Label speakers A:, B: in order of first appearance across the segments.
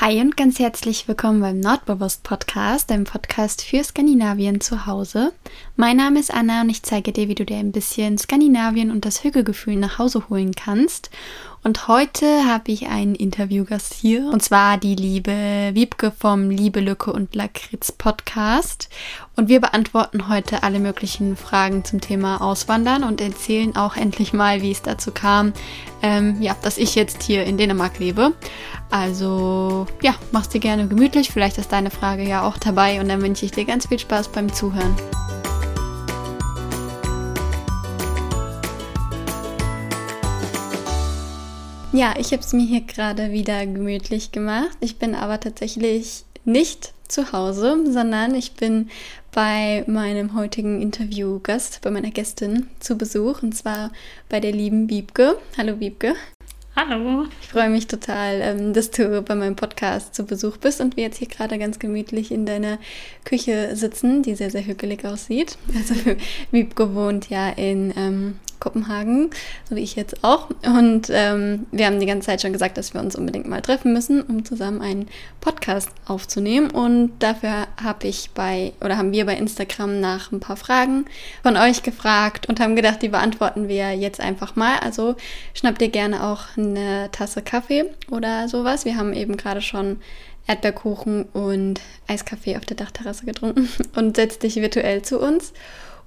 A: Hi und ganz herzlich willkommen beim Nordbewusst Podcast, einem Podcast für Skandinavien zu Hause. Mein Name ist Anna und ich zeige dir, wie du dir ein bisschen Skandinavien und das Hügelgefühl nach Hause holen kannst. Und heute habe ich einen Interviewgast hier, und zwar die liebe Wiebke vom Liebe Lücke und Lakritz Podcast. Und wir beantworten heute alle möglichen Fragen zum Thema Auswandern und erzählen auch endlich mal, wie es dazu kam, ähm, ja, dass ich jetzt hier in Dänemark lebe. Also ja, mach's dir gerne gemütlich. Vielleicht ist deine Frage ja auch dabei und dann wünsche ich dir ganz viel Spaß beim Zuhören. Ja, ich habe es mir hier gerade wieder gemütlich gemacht. Ich bin aber tatsächlich nicht zu Hause, sondern ich bin bei meinem heutigen Interviewgast, bei meiner Gästin zu Besuch und zwar bei der lieben Wiebke. Hallo Wiebke.
B: Hallo.
A: Ich freue mich total, ähm, dass du bei meinem Podcast zu Besuch bist und wir jetzt hier gerade ganz gemütlich in deiner Küche sitzen, die sehr, sehr hügelig aussieht. Also Wiebke wohnt ja in ähm, Kopenhagen, so wie ich jetzt auch. Und ähm, wir haben die ganze Zeit schon gesagt, dass wir uns unbedingt mal treffen müssen, um zusammen einen Podcast aufzunehmen. Und dafür habe ich bei, oder haben wir bei Instagram nach ein paar Fragen von euch gefragt und haben gedacht, die beantworten wir jetzt einfach mal. Also schnappt ihr gerne auch eine Tasse Kaffee oder sowas. Wir haben eben gerade schon Erdbeerkuchen und Eiskaffee auf der Dachterrasse getrunken und setzt dich virtuell zu uns.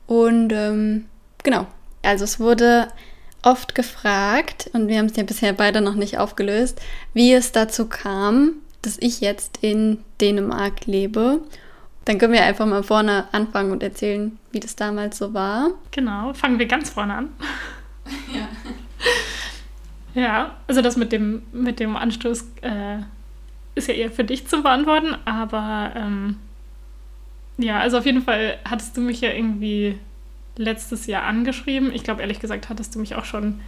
A: Und ähm, genau, also es wurde oft gefragt, und wir haben es ja bisher beide noch nicht aufgelöst, wie es dazu kam, dass ich jetzt in Dänemark lebe. Dann können wir einfach mal vorne anfangen und erzählen, wie das damals so war.
B: Genau, fangen wir ganz vorne an. Ja. ja, also das mit dem, mit dem Anstoß äh, ist ja eher für dich zu beantworten, aber ähm, ja, also auf jeden Fall hattest du mich ja irgendwie letztes Jahr angeschrieben. Ich glaube, ehrlich gesagt, hattest du mich auch schon,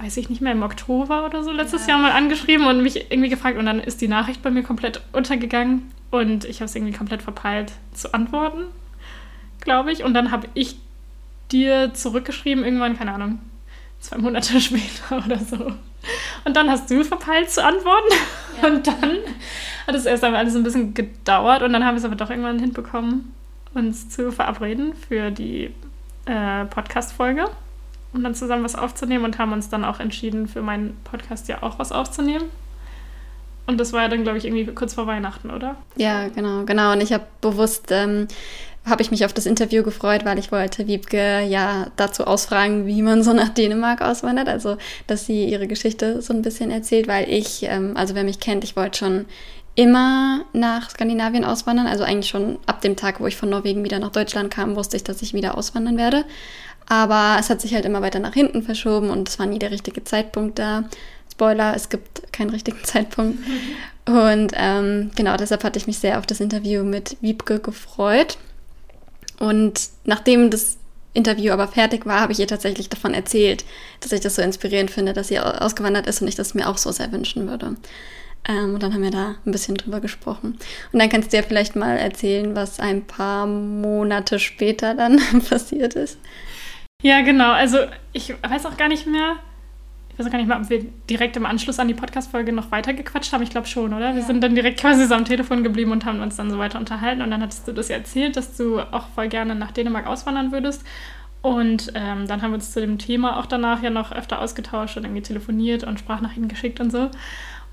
B: weiß ich nicht mehr, im Oktober oder so letztes ja. Jahr mal angeschrieben und mich irgendwie gefragt. Und dann ist die Nachricht bei mir komplett untergegangen und ich habe es irgendwie komplett verpeilt zu antworten, glaube ich. Und dann habe ich dir zurückgeschrieben, irgendwann, keine Ahnung, zwei Monate später oder so. Und dann hast du verpeilt zu antworten. Ja. Und dann hat es erst einmal alles ein bisschen gedauert und dann haben wir es aber doch irgendwann hinbekommen uns zu verabreden für die äh, Podcast-Folge, um dann zusammen was aufzunehmen und haben uns dann auch entschieden, für meinen Podcast ja auch was aufzunehmen. Und das war ja dann, glaube ich, irgendwie kurz vor Weihnachten, oder?
A: Ja, genau, genau. Und ich habe bewusst, ähm, habe ich mich auf das Interview gefreut, weil ich wollte Wiebke ja dazu ausfragen, wie man so nach Dänemark auswandert. Also, dass sie ihre Geschichte so ein bisschen erzählt, weil ich, ähm, also wer mich kennt, ich wollte schon immer nach Skandinavien auswandern. Also eigentlich schon ab dem Tag, wo ich von Norwegen wieder nach Deutschland kam, wusste ich, dass ich wieder auswandern werde. Aber es hat sich halt immer weiter nach hinten verschoben und es war nie der richtige Zeitpunkt da. Spoiler, es gibt keinen richtigen Zeitpunkt. Und ähm, genau deshalb hatte ich mich sehr auf das Interview mit Wiebke gefreut. Und nachdem das Interview aber fertig war, habe ich ihr tatsächlich davon erzählt, dass ich das so inspirierend finde, dass sie ausgewandert ist und ich das mir auch so sehr wünschen würde. Ähm, und dann haben wir da ein bisschen drüber gesprochen. Und dann kannst du ja vielleicht mal erzählen, was ein paar Monate später dann passiert ist.
B: Ja, genau. Also ich weiß auch gar nicht mehr. Ich weiß auch gar nicht mehr, ob wir direkt im Anschluss an die Podcast-Folge noch weiter gequatscht haben. Ich glaube schon, oder? Wir sind dann direkt quasi so am Telefon geblieben und haben uns dann so weiter unterhalten. Und dann hattest du das ja erzählt, dass du auch voll gerne nach Dänemark auswandern würdest. Und ähm, dann haben wir uns zu dem Thema auch danach ja noch öfter ausgetauscht und irgendwie telefoniert und Sprachnachrichten geschickt und so.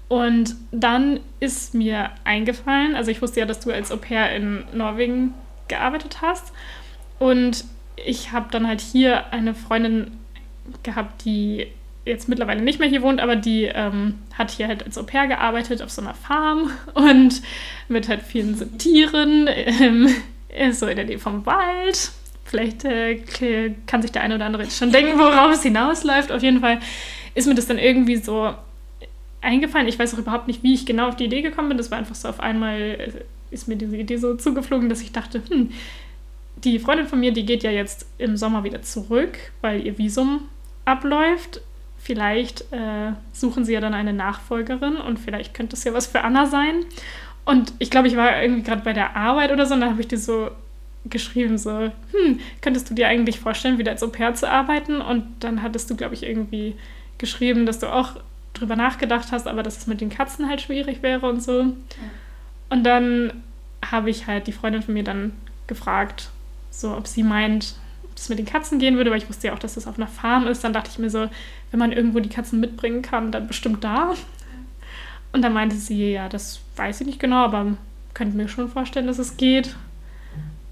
B: Und dann ist mir eingefallen, also ich wusste ja, dass du als Au pair in Norwegen gearbeitet hast. Und ich habe dann halt hier eine Freundin gehabt, die jetzt mittlerweile nicht mehr hier wohnt, aber die ähm, hat hier halt als Au pair gearbeitet auf so einer Farm und mit halt vielen so Tieren, ähm, so in der Nähe vom Wald. Vielleicht äh, kann sich der eine oder andere jetzt schon denken, worauf es hinausläuft. Auf jeden Fall ist mir das dann irgendwie so eingefallen. Ich weiß auch überhaupt nicht, wie ich genau auf die Idee gekommen bin. Das war einfach so auf einmal, äh, ist mir diese Idee so zugeflogen, dass ich dachte, hm, die Freundin von mir, die geht ja jetzt im Sommer wieder zurück, weil ihr Visum abläuft. Vielleicht äh, suchen sie ja dann eine Nachfolgerin und vielleicht könnte es ja was für Anna sein. Und ich glaube, ich war irgendwie gerade bei der Arbeit oder so und da habe ich dir so geschrieben, so, hm, könntest du dir eigentlich vorstellen, wieder als Au pair zu arbeiten? Und dann hattest du, glaube ich, irgendwie geschrieben, dass du auch drüber nachgedacht hast, aber dass es mit den Katzen halt schwierig wäre und so. Ja. Und dann habe ich halt die Freundin von mir dann gefragt, so ob sie meint, ob es mit den Katzen gehen würde, weil ich wusste ja auch, dass das auf einer Farm ist. Dann dachte ich mir so, wenn man irgendwo die Katzen mitbringen kann, dann bestimmt da. Und dann meinte sie, ja, das weiß ich nicht genau, aber könnte mir schon vorstellen, dass es geht.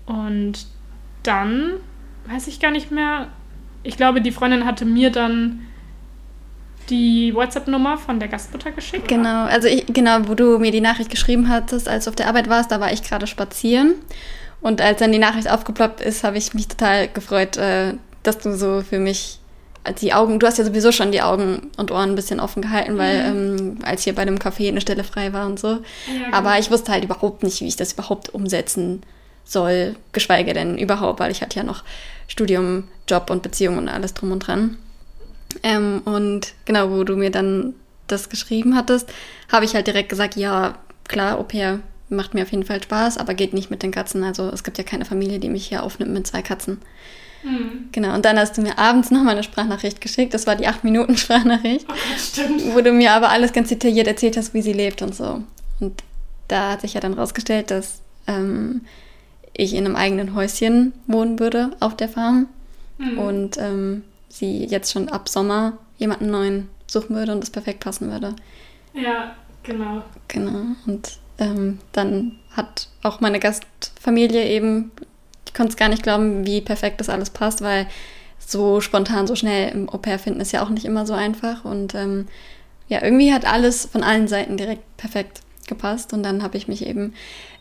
B: Und dann weiß ich gar nicht mehr. Ich glaube, die Freundin hatte mir dann die WhatsApp-Nummer von der Gastmutter geschickt.
A: Genau, also ich, genau, wo du mir die Nachricht geschrieben hattest, als du auf der Arbeit warst, da war ich gerade spazieren. Und als dann die Nachricht aufgeploppt ist, habe ich mich total gefreut, äh, dass du so für mich die Augen, du hast ja sowieso schon die Augen und Ohren ein bisschen offen gehalten, weil mhm. ähm, als hier bei dem Café eine Stelle frei war und so. Ja, genau. Aber ich wusste halt überhaupt nicht, wie ich das überhaupt umsetzen soll, geschweige denn überhaupt, weil ich hatte ja noch Studium, Job und Beziehung und alles drum und dran. Ähm, und genau, wo du mir dann das geschrieben hattest, habe ich halt direkt gesagt, ja, klar, Au pair macht mir auf jeden Fall Spaß, aber geht nicht mit den Katzen. Also es gibt ja keine Familie, die mich hier aufnimmt mit zwei Katzen. Mhm. Genau, und dann hast du mir abends nochmal eine Sprachnachricht geschickt. Das war die 8-Minuten-Sprachnachricht. Oh, stimmt. Wo du mir aber alles ganz detailliert erzählt hast, wie sie lebt und so. Und da hat sich ja dann rausgestellt, dass ähm, ich in einem eigenen Häuschen wohnen würde auf der Farm. Mhm. Und ähm, sie jetzt schon ab Sommer jemanden neuen suchen würde und das perfekt passen würde.
B: Ja, genau.
A: Genau. Und ähm, dann hat auch meine Gastfamilie eben, ich konnte es gar nicht glauben, wie perfekt das alles passt, weil so spontan, so schnell im Au-pair finden ist ja auch nicht immer so einfach. Und ähm, ja, irgendwie hat alles von allen Seiten direkt perfekt gepasst. Und dann habe ich mich eben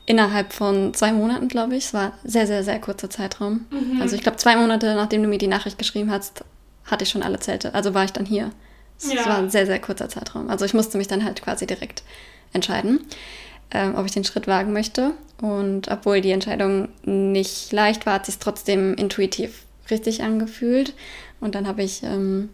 A: innerhalb von zwei Monaten, glaube ich, es war sehr, sehr, sehr kurzer Zeitraum. Mhm. Also ich glaube, zwei Monate, nachdem du mir die Nachricht geschrieben hast, hatte ich schon alle Zelte. Also war ich dann hier. Es ja. war ein sehr, sehr kurzer Zeitraum. Also ich musste mich dann halt quasi direkt entscheiden ähm, ob ich den Schritt wagen möchte. Und obwohl die Entscheidung nicht leicht war, hat sie es trotzdem intuitiv richtig angefühlt. Und dann habe ich ähm,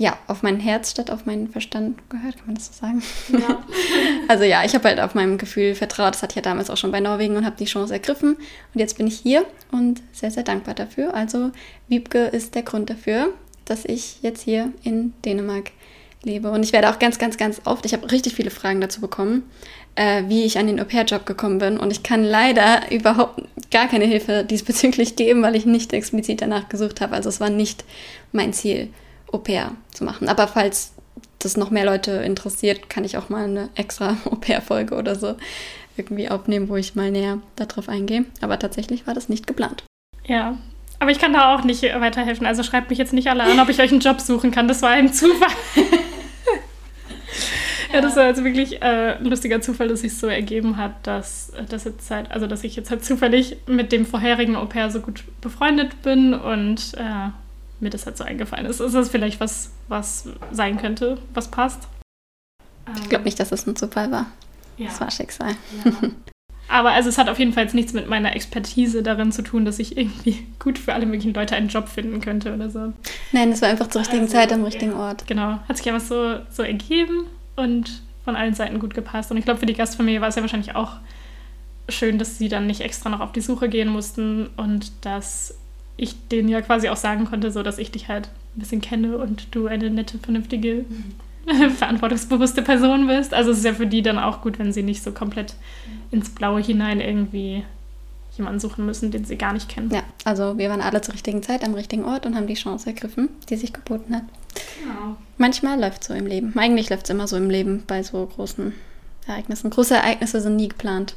A: ja auf mein Herz statt auf meinen Verstand gehört, kann man das so sagen? Ja. also ja, ich habe halt auf meinem Gefühl vertraut. Das hatte ich ja damals auch schon bei Norwegen und habe die Chance ergriffen. Und jetzt bin ich hier und sehr, sehr dankbar dafür. Also Wiebke ist der Grund dafür, dass ich jetzt hier in Dänemark lebe. Und ich werde auch ganz, ganz, ganz oft, ich habe richtig viele Fragen dazu bekommen, äh, wie ich an den Au-pair-Job gekommen bin. Und ich kann leider überhaupt gar keine Hilfe diesbezüglich geben, weil ich nicht explizit danach gesucht habe. Also es war nicht mein Ziel, Au-pair zu machen. Aber falls das noch mehr Leute interessiert, kann ich auch mal eine extra Au-pair-Folge oder so irgendwie aufnehmen, wo ich mal näher darauf eingehe. Aber tatsächlich war das nicht geplant.
B: Ja, aber ich kann da auch nicht weiterhelfen. Also schreibt mich jetzt nicht alle an, ob ich euch einen Job suchen kann. Das war ein Zufall. ja, das war jetzt wirklich äh, ein lustiger Zufall, dass sich so ergeben hat, dass, dass jetzt halt, also dass ich jetzt halt zufällig mit dem vorherigen Au pair so gut befreundet bin und äh, mir das halt so eingefallen ist. Ist das vielleicht was, was sein könnte, was passt?
A: Ich glaube nicht, dass es das ein Zufall war. Ja. Das war Schicksal.
B: Ja. Aber also es hat auf jeden Fall nichts mit meiner Expertise darin zu tun, dass ich irgendwie gut für alle möglichen Leute einen Job finden könnte oder so.
A: Nein, es war einfach zur richtigen also, Zeit am richtigen Ort.
B: Genau, hat sich einfach so, so ergeben und von allen Seiten gut gepasst. Und ich glaube, für die Gastfamilie war es ja wahrscheinlich auch schön, dass sie dann nicht extra noch auf die Suche gehen mussten und dass ich denen ja quasi auch sagen konnte, so dass ich dich halt ein bisschen kenne und du eine nette, vernünftige, verantwortungsbewusste Person bist. Also es ist ja für die dann auch gut, wenn sie nicht so komplett ins Blaue hinein irgendwie jemanden suchen müssen, den sie gar nicht kennen.
A: Ja, also wir waren alle zur richtigen Zeit am richtigen Ort und haben die Chance ergriffen, die sich geboten hat. Genau. Manchmal läuft es so im Leben. Eigentlich läuft es immer so im Leben bei so großen Ereignissen. Große Ereignisse sind nie geplant.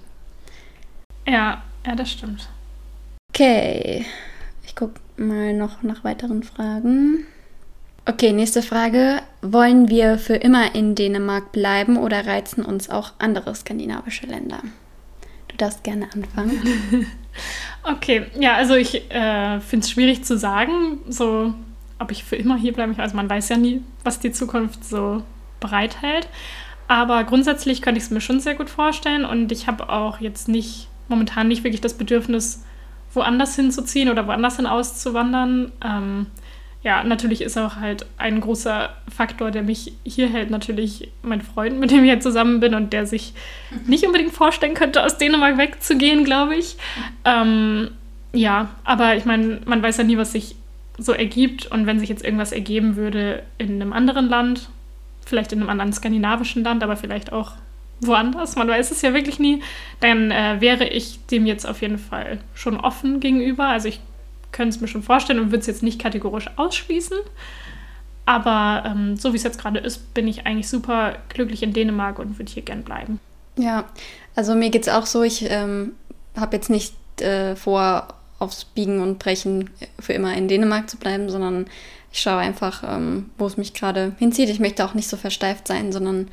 B: Ja, ja, das stimmt.
A: Okay, ich gucke mal noch nach weiteren Fragen. Okay, nächste Frage. Wollen wir für immer in Dänemark bleiben oder reizen uns auch andere skandinavische Länder? Du darfst gerne anfangen.
B: okay, ja, also ich äh, finde es schwierig zu sagen, so ob ich für immer hier bleibe. Also man weiß ja nie, was die Zukunft so bereithält. Aber grundsätzlich könnte ich es mir schon sehr gut vorstellen und ich habe auch jetzt nicht, momentan nicht wirklich das Bedürfnis, woanders hinzuziehen oder woanders hin auszuwandern. Ähm, ja, natürlich ist auch halt ein großer Faktor, der mich hier hält, natürlich mein Freund, mit dem ich jetzt zusammen bin und der sich nicht unbedingt vorstellen könnte, aus Dänemark wegzugehen, glaube ich. Ähm, ja, aber ich meine, man weiß ja nie, was sich so ergibt und wenn sich jetzt irgendwas ergeben würde in einem anderen Land, vielleicht in einem anderen skandinavischen Land, aber vielleicht auch woanders, man weiß es ja wirklich nie, dann äh, wäre ich dem jetzt auf jeden Fall schon offen gegenüber. Also ich könnte es mir schon vorstellen und würde es jetzt nicht kategorisch ausschließen. Aber ähm, so wie es jetzt gerade ist, bin ich eigentlich super glücklich in Dänemark und würde hier gern bleiben.
A: Ja, also mir geht es auch so, ich ähm, habe jetzt nicht äh, vor, aufs Biegen und Brechen für immer in Dänemark zu bleiben, sondern ich schaue einfach, ähm, wo es mich gerade hinzieht. Ich möchte auch nicht so versteift sein, sondern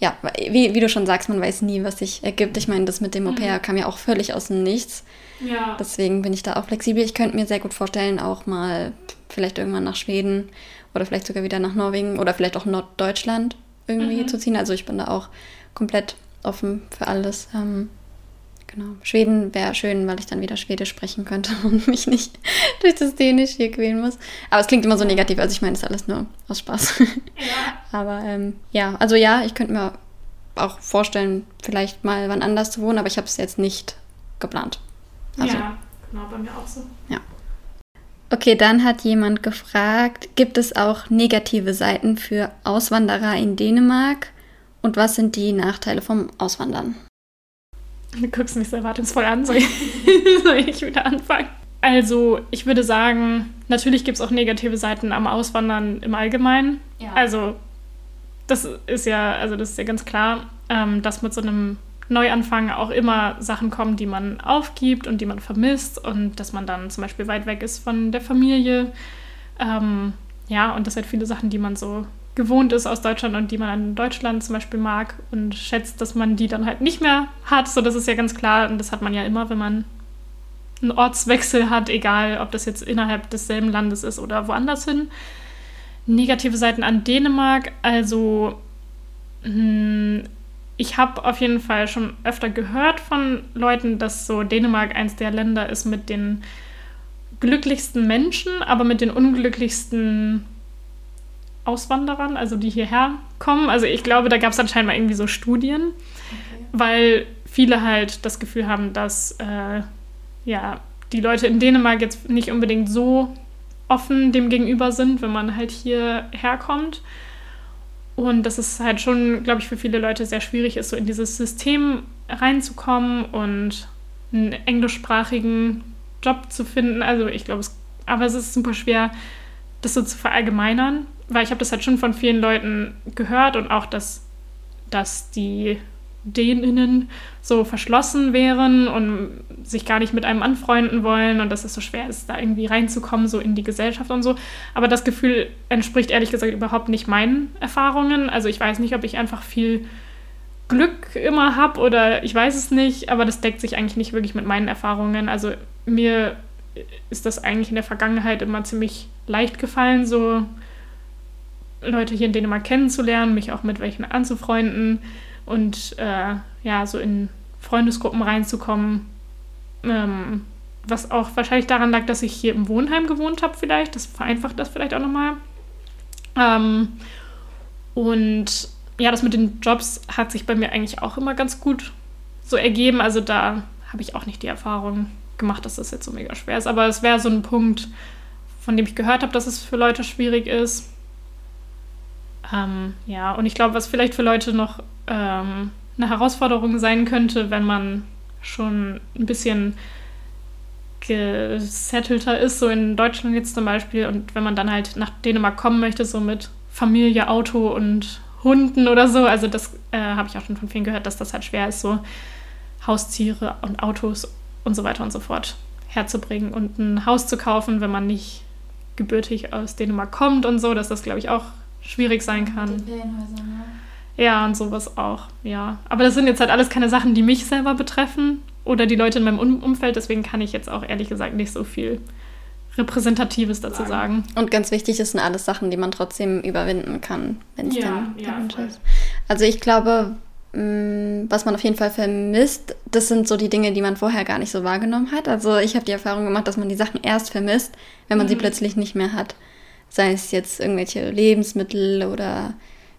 A: ja, wie, wie du schon sagst, man weiß nie, was sich ergibt. Ich meine, das mit dem Au pair mhm. kam ja auch völlig aus dem Nichts. Ja. Deswegen bin ich da auch flexibel. Ich könnte mir sehr gut vorstellen, auch mal vielleicht irgendwann nach Schweden oder vielleicht sogar wieder nach Norwegen oder vielleicht auch Norddeutschland irgendwie mhm. zu ziehen. Also ich bin da auch komplett offen für alles. Ähm, genau. Schweden wäre schön, weil ich dann wieder Schwedisch sprechen könnte und mich nicht durch das Dänisch hier quälen muss. Aber es klingt immer so negativ. Also ich meine, das ist alles nur aus Spaß. Ja. Aber ähm, ja, also ja, ich könnte mir auch vorstellen, vielleicht mal wann anders zu wohnen, aber ich habe es jetzt nicht geplant.
B: Also, ja, genau, bei mir auch so.
A: Ja. Okay, dann hat jemand gefragt, gibt es auch negative Seiten für Auswanderer in Dänemark? Und was sind die Nachteile vom Auswandern?
B: Du guckst mich so erwartungsvoll an, soll ich, soll ich wieder anfangen? Also, ich würde sagen, natürlich gibt es auch negative Seiten am Auswandern im Allgemeinen. Ja. Also, das ist ja, also das ist ja ganz klar, ähm, dass mit so einem Neuanfang auch immer Sachen kommen, die man aufgibt und die man vermisst und dass man dann zum Beispiel weit weg ist von der Familie. Ähm, ja, und das sind viele Sachen, die man so gewohnt ist aus Deutschland und die man in Deutschland zum Beispiel mag und schätzt, dass man die dann halt nicht mehr hat. So, das ist ja ganz klar und das hat man ja immer, wenn man einen Ortswechsel hat, egal ob das jetzt innerhalb desselben Landes ist oder woanders hin. Negative Seiten an Dänemark, also hm, ich habe auf jeden Fall schon öfter gehört von Leuten, dass so Dänemark eins der Länder ist mit den glücklichsten Menschen, aber mit den unglücklichsten Auswanderern, also die hierher kommen. Also ich glaube, da gab es anscheinend mal irgendwie so Studien, okay. weil viele halt das Gefühl haben, dass äh, ja, die Leute in Dänemark jetzt nicht unbedingt so offen dem gegenüber sind, wenn man halt hierher kommt. Und dass es halt schon, glaube ich, für viele Leute sehr schwierig ist, so in dieses System reinzukommen und einen englischsprachigen Job zu finden. Also ich glaube, es, aber es ist super schwer, das so zu verallgemeinern, weil ich habe das halt schon von vielen Leuten gehört und auch, dass, dass die Däninnen so verschlossen wären und sich gar nicht mit einem anfreunden wollen und dass es so schwer ist, da irgendwie reinzukommen, so in die Gesellschaft und so. Aber das Gefühl entspricht ehrlich gesagt überhaupt nicht meinen Erfahrungen. Also ich weiß nicht, ob ich einfach viel Glück immer habe oder ich weiß es nicht, aber das deckt sich eigentlich nicht wirklich mit meinen Erfahrungen. Also mir ist das eigentlich in der Vergangenheit immer ziemlich leicht gefallen, so Leute hier in Dänemark kennenzulernen, mich auch mit welchen anzufreunden und äh, ja, so in Freundesgruppen reinzukommen. Ähm, was auch wahrscheinlich daran lag, dass ich hier im Wohnheim gewohnt habe, vielleicht. Das vereinfacht das vielleicht auch nochmal. Ähm, und ja, das mit den Jobs hat sich bei mir eigentlich auch immer ganz gut so ergeben. Also da habe ich auch nicht die Erfahrung gemacht, dass das jetzt so mega schwer ist. Aber es wäre so ein Punkt, von dem ich gehört habe, dass es für Leute schwierig ist. Ähm, ja, und ich glaube, was vielleicht für Leute noch ähm, eine Herausforderung sein könnte, wenn man schon ein bisschen gesettelter ist, so in Deutschland jetzt zum Beispiel, und wenn man dann halt nach Dänemark kommen möchte, so mit Familie, Auto und Hunden oder so, also das äh, habe ich auch schon von vielen gehört, dass das halt schwer ist, so Haustiere und Autos und so weiter und so fort herzubringen und ein Haus zu kaufen, wenn man nicht gebürtig aus Dänemark kommt und so, dass das, glaube ich, auch schwierig sein kann. Ne? Ja, und sowas auch, ja. Aber das sind jetzt halt alles keine Sachen, die mich selber betreffen oder die Leute in meinem um Umfeld, deswegen kann ich jetzt auch ehrlich gesagt nicht so viel Repräsentatives dazu sagen.
A: Und ganz wichtig, das sind alles Sachen, die man trotzdem überwinden kann, wenn es ja, dann der ja, ist. Also ich glaube, mm, was man auf jeden Fall vermisst, das sind so die Dinge, die man vorher gar nicht so wahrgenommen hat. Also ich habe die Erfahrung gemacht, dass man die Sachen erst vermisst, wenn man mhm. sie plötzlich nicht mehr hat sei es jetzt irgendwelche Lebensmittel oder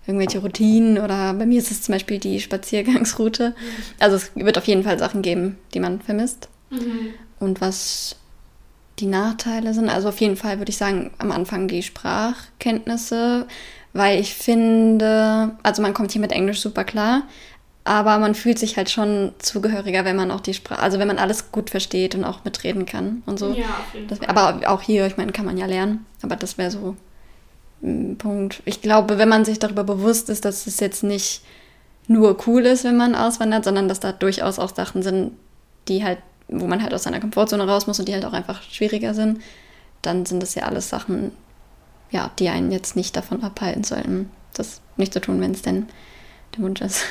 A: irgendwelche Routinen oder bei mir ist es zum Beispiel die Spaziergangsroute. Also es wird auf jeden Fall Sachen geben, die man vermisst. Mhm. Und was die Nachteile sind, also auf jeden Fall würde ich sagen, am Anfang die Sprachkenntnisse, weil ich finde, also man kommt hier mit Englisch super klar, aber man fühlt sich halt schon zugehöriger, wenn man auch die Sprache, also wenn man alles gut versteht und auch mitreden kann und so.
B: Ja, auf jeden
A: Das,
B: Fall.
A: aber auch hier, ich meine, kann man ja lernen, aber das wäre so ein Punkt. Ich glaube, wenn man sich darüber bewusst ist, dass es jetzt nicht nur cool ist, wenn man auswandert, sondern dass da durchaus auch Sachen sind, die halt, wo man halt aus seiner Komfortzone raus muss und die halt auch einfach schwieriger sind, dann sind das ja alles Sachen, ja, die einen jetzt nicht davon abhalten sollten, das nicht zu tun, wenn es denn der Wunsch ist.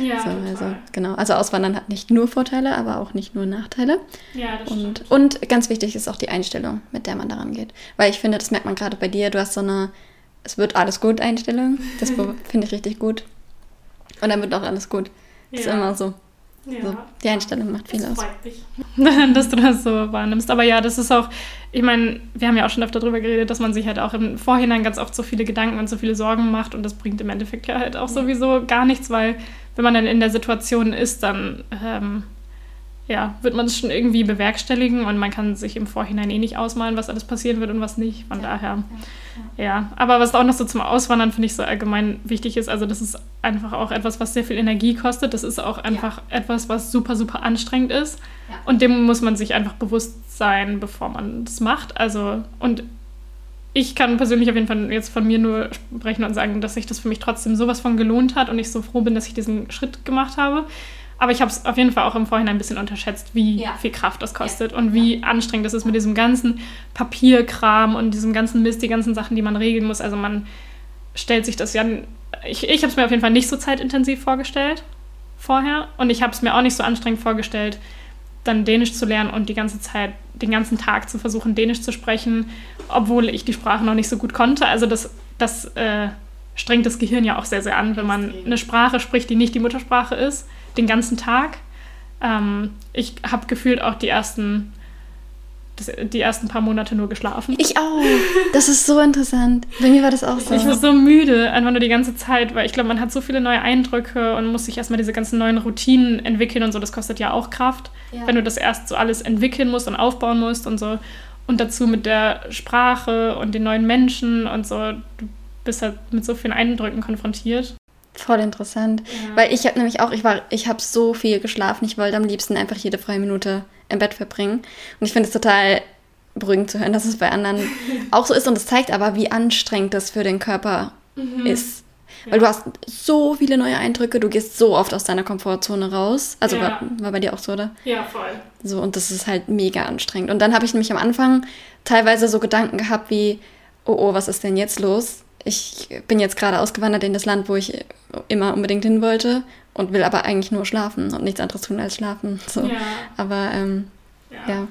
B: ja,
A: so, also, genau. Also Auswandern hat nicht nur Vorteile, aber auch nicht nur Nachteile.
B: ja, das
A: Und,
B: stimmt.
A: und ganz wichtig ist auch die Einstellung, mit der man daran geht. Weil ich finde, das merkt man gerade bei dir, du hast so eine, es wird alles gut Einstellung. Das finde ich richtig gut. Und dann wird auch alles gut. Das ist
B: Ja.
A: immer so.
B: Ja.
A: so. Die Einstellung macht viel
B: Das
A: aus.
B: freut mich, dass du das so wahrnimmst. Aber ja, das ist auch, ich meine, wir haben ja auch schon öfter darüber geredet, dass man sich halt auch im Vorhinein ganz oft so viele Gedanken und so viele Sorgen macht und das bringt im Endeffekt ja halt auch sowieso gar nichts, weil wenn man dann in der Situation ist, dann ähm, ja, wird man es schon irgendwie bewerkstelligen und man kann sich im Vorhinein eh nicht ausmalen, was alles passieren wird und was nicht. Von daher, ja. Aber was auch noch so zum Auswandern, finde ich, so allgemein wichtig ist, also das ist einfach auch etwas, was sehr viel Energie kostet. Das ist auch einfach etwas, was super, super anstrengend ist.
A: Ja.
B: Und dem muss man sich einfach bewusst sein, bevor man das macht. Also, und ich kann persönlich auf jeden Fall jetzt von mir nur sprechen und sagen, dass sich das für mich trotzdem sowas von gelohnt hat und ich so froh bin, dass ich diesen Schritt gemacht habe. Aber ich habe es auf jeden Fall auch im Vorhinein ein bisschen unterschätzt, wie
A: Ja.
B: viel Kraft das kostet und wie anstrengend das ist mit diesem ganzen Papierkram und diesem ganzen Mist, die ganzen Sachen, die man regeln muss. Also man stellt sich das ja. Ich, ich habe es mir auf jeden Fall nicht so zeitintensiv vorgestellt vorher und ich habe es mir auch nicht so anstrengend vorgestellt, dann Dänisch zu lernen und die ganze Zeit, den ganzen Tag zu versuchen, Dänisch zu sprechen, obwohl ich die Sprache noch nicht so gut konnte. Also das, das äh, strengt das Gehirn ja auch sehr, sehr an, wenn man eine Sprache spricht, die nicht die Muttersprache ist, den ganzen Tag. Ähm, ich habe gefühlt auch die ersten, das, die ersten paar Monate nur geschlafen.
A: Ich auch. Das ist so interessant. Bei mir war das auch so.
B: Ich war so müde, einfach nur die ganze Zeit, weil ich glaube, man hat so viele neue Eindrücke und muss sich erstmal diese ganzen neuen Routinen entwickeln und so. Das kostet ja auch Kraft,
A: Ja.
B: wenn du das erst so alles entwickeln musst und aufbauen musst und so. Und dazu mit der Sprache und den neuen Menschen und so. Du bist halt mit so vielen Eindrücken konfrontiert.
A: Voll interessant.
B: Ja.
A: Weil ich habe nämlich auch, ich war, ich habe so viel geschlafen. Ich wollte am liebsten einfach jede freie Minute im Bett verbringen. Und ich finde es total beruhigend zu hören, dass es bei anderen auch so ist. Und es zeigt aber, wie anstrengend das für den Körper ist. Weil du hast so viele neue Eindrücke, du gehst so oft aus deiner Komfortzone raus. Also
B: Ja.
A: war, war bei dir auch so, oder?
B: Ja, voll.
A: So, und das ist halt mega anstrengend. Und dann habe ich nämlich am Anfang teilweise so Gedanken gehabt wie, oh oh, was ist denn jetzt los? Ich bin jetzt gerade ausgewandert in das Land, wo ich immer unbedingt hin wollte und will aber eigentlich nur schlafen und nichts anderes tun als schlafen. So.
B: Ja.
A: Aber ähm, ja.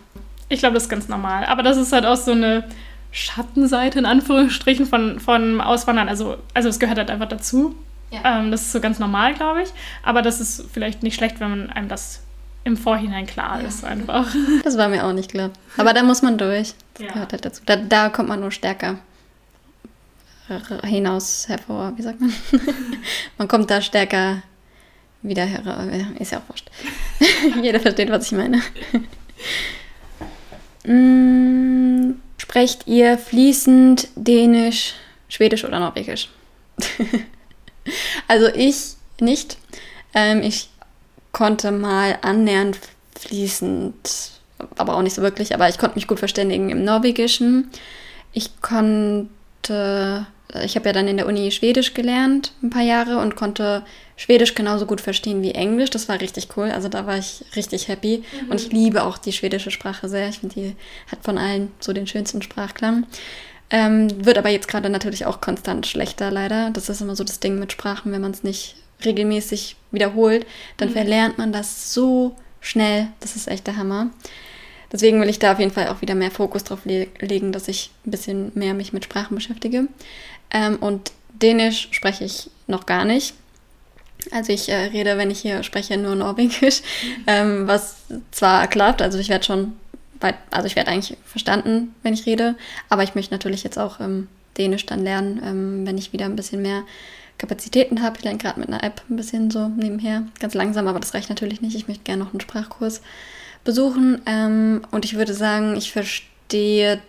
B: Ich glaube, das ist ganz normal. Aber das ist halt auch so eine Schattenseite in Anführungsstrichen von, von Auswandern. Also, also es gehört halt einfach dazu.
A: Ja.
B: Ähm, das ist so ganz normal, glaube ich. Aber das ist vielleicht nicht schlecht, wenn man einem das im Vorhinein klar ist, einfach.
A: das war mir auch nicht klar. Aber da muss man durch. Das
B: Ja.
A: gehört halt dazu. Da, da kommt man nur stärker hinaus hervor. Wie sagt man? man kommt da stärker wieder heraus. Ist ja auch wurscht. Jeder versteht, was ich meine. Mm, Sprecht ihr fließend Dänisch, Schwedisch oder Norwegisch? also ich nicht. Ähm, ich konnte mal annähernd fließend, aber auch nicht so wirklich, aber ich konnte mich gut verständigen im Norwegischen. Ich konnte, ich habe ja dann in der Uni Schwedisch gelernt, ein paar Jahre, und konnte Schwedisch genauso gut verstehen wie Englisch. Das war richtig cool. Also da war ich richtig happy. Und ich liebe auch die schwedische Sprache sehr. Ich finde, die hat von allen so den schönsten Sprachklang. Ähm, wird aber jetzt gerade natürlich auch konstant schlechter, leider. Das ist immer so das Ding mit Sprachen, wenn man es nicht regelmäßig wiederholt, dann verlernt man das so schnell. Das ist echt der Hammer. Deswegen will ich da auf jeden Fall auch wieder mehr Fokus drauf le legen, dass ich ein bisschen mehr mich mit Sprachen beschäftige. Ähm, und Dänisch spreche ich noch gar nicht. Also ich äh, rede, wenn ich hier spreche, nur Norwegisch, ähm, was zwar klappt, also ich werde schon, weit, also ich werde eigentlich verstanden, wenn ich rede, aber ich möchte natürlich jetzt auch ähm, Dänisch dann lernen, ähm, wenn ich wieder ein bisschen mehr Kapazitäten habe. Ich lerne gerade mit einer App ein bisschen so nebenher, ganz langsam, aber das reicht natürlich nicht. Ich möchte gerne noch einen Sprachkurs besuchen ähm, und ich würde sagen, ich verstehe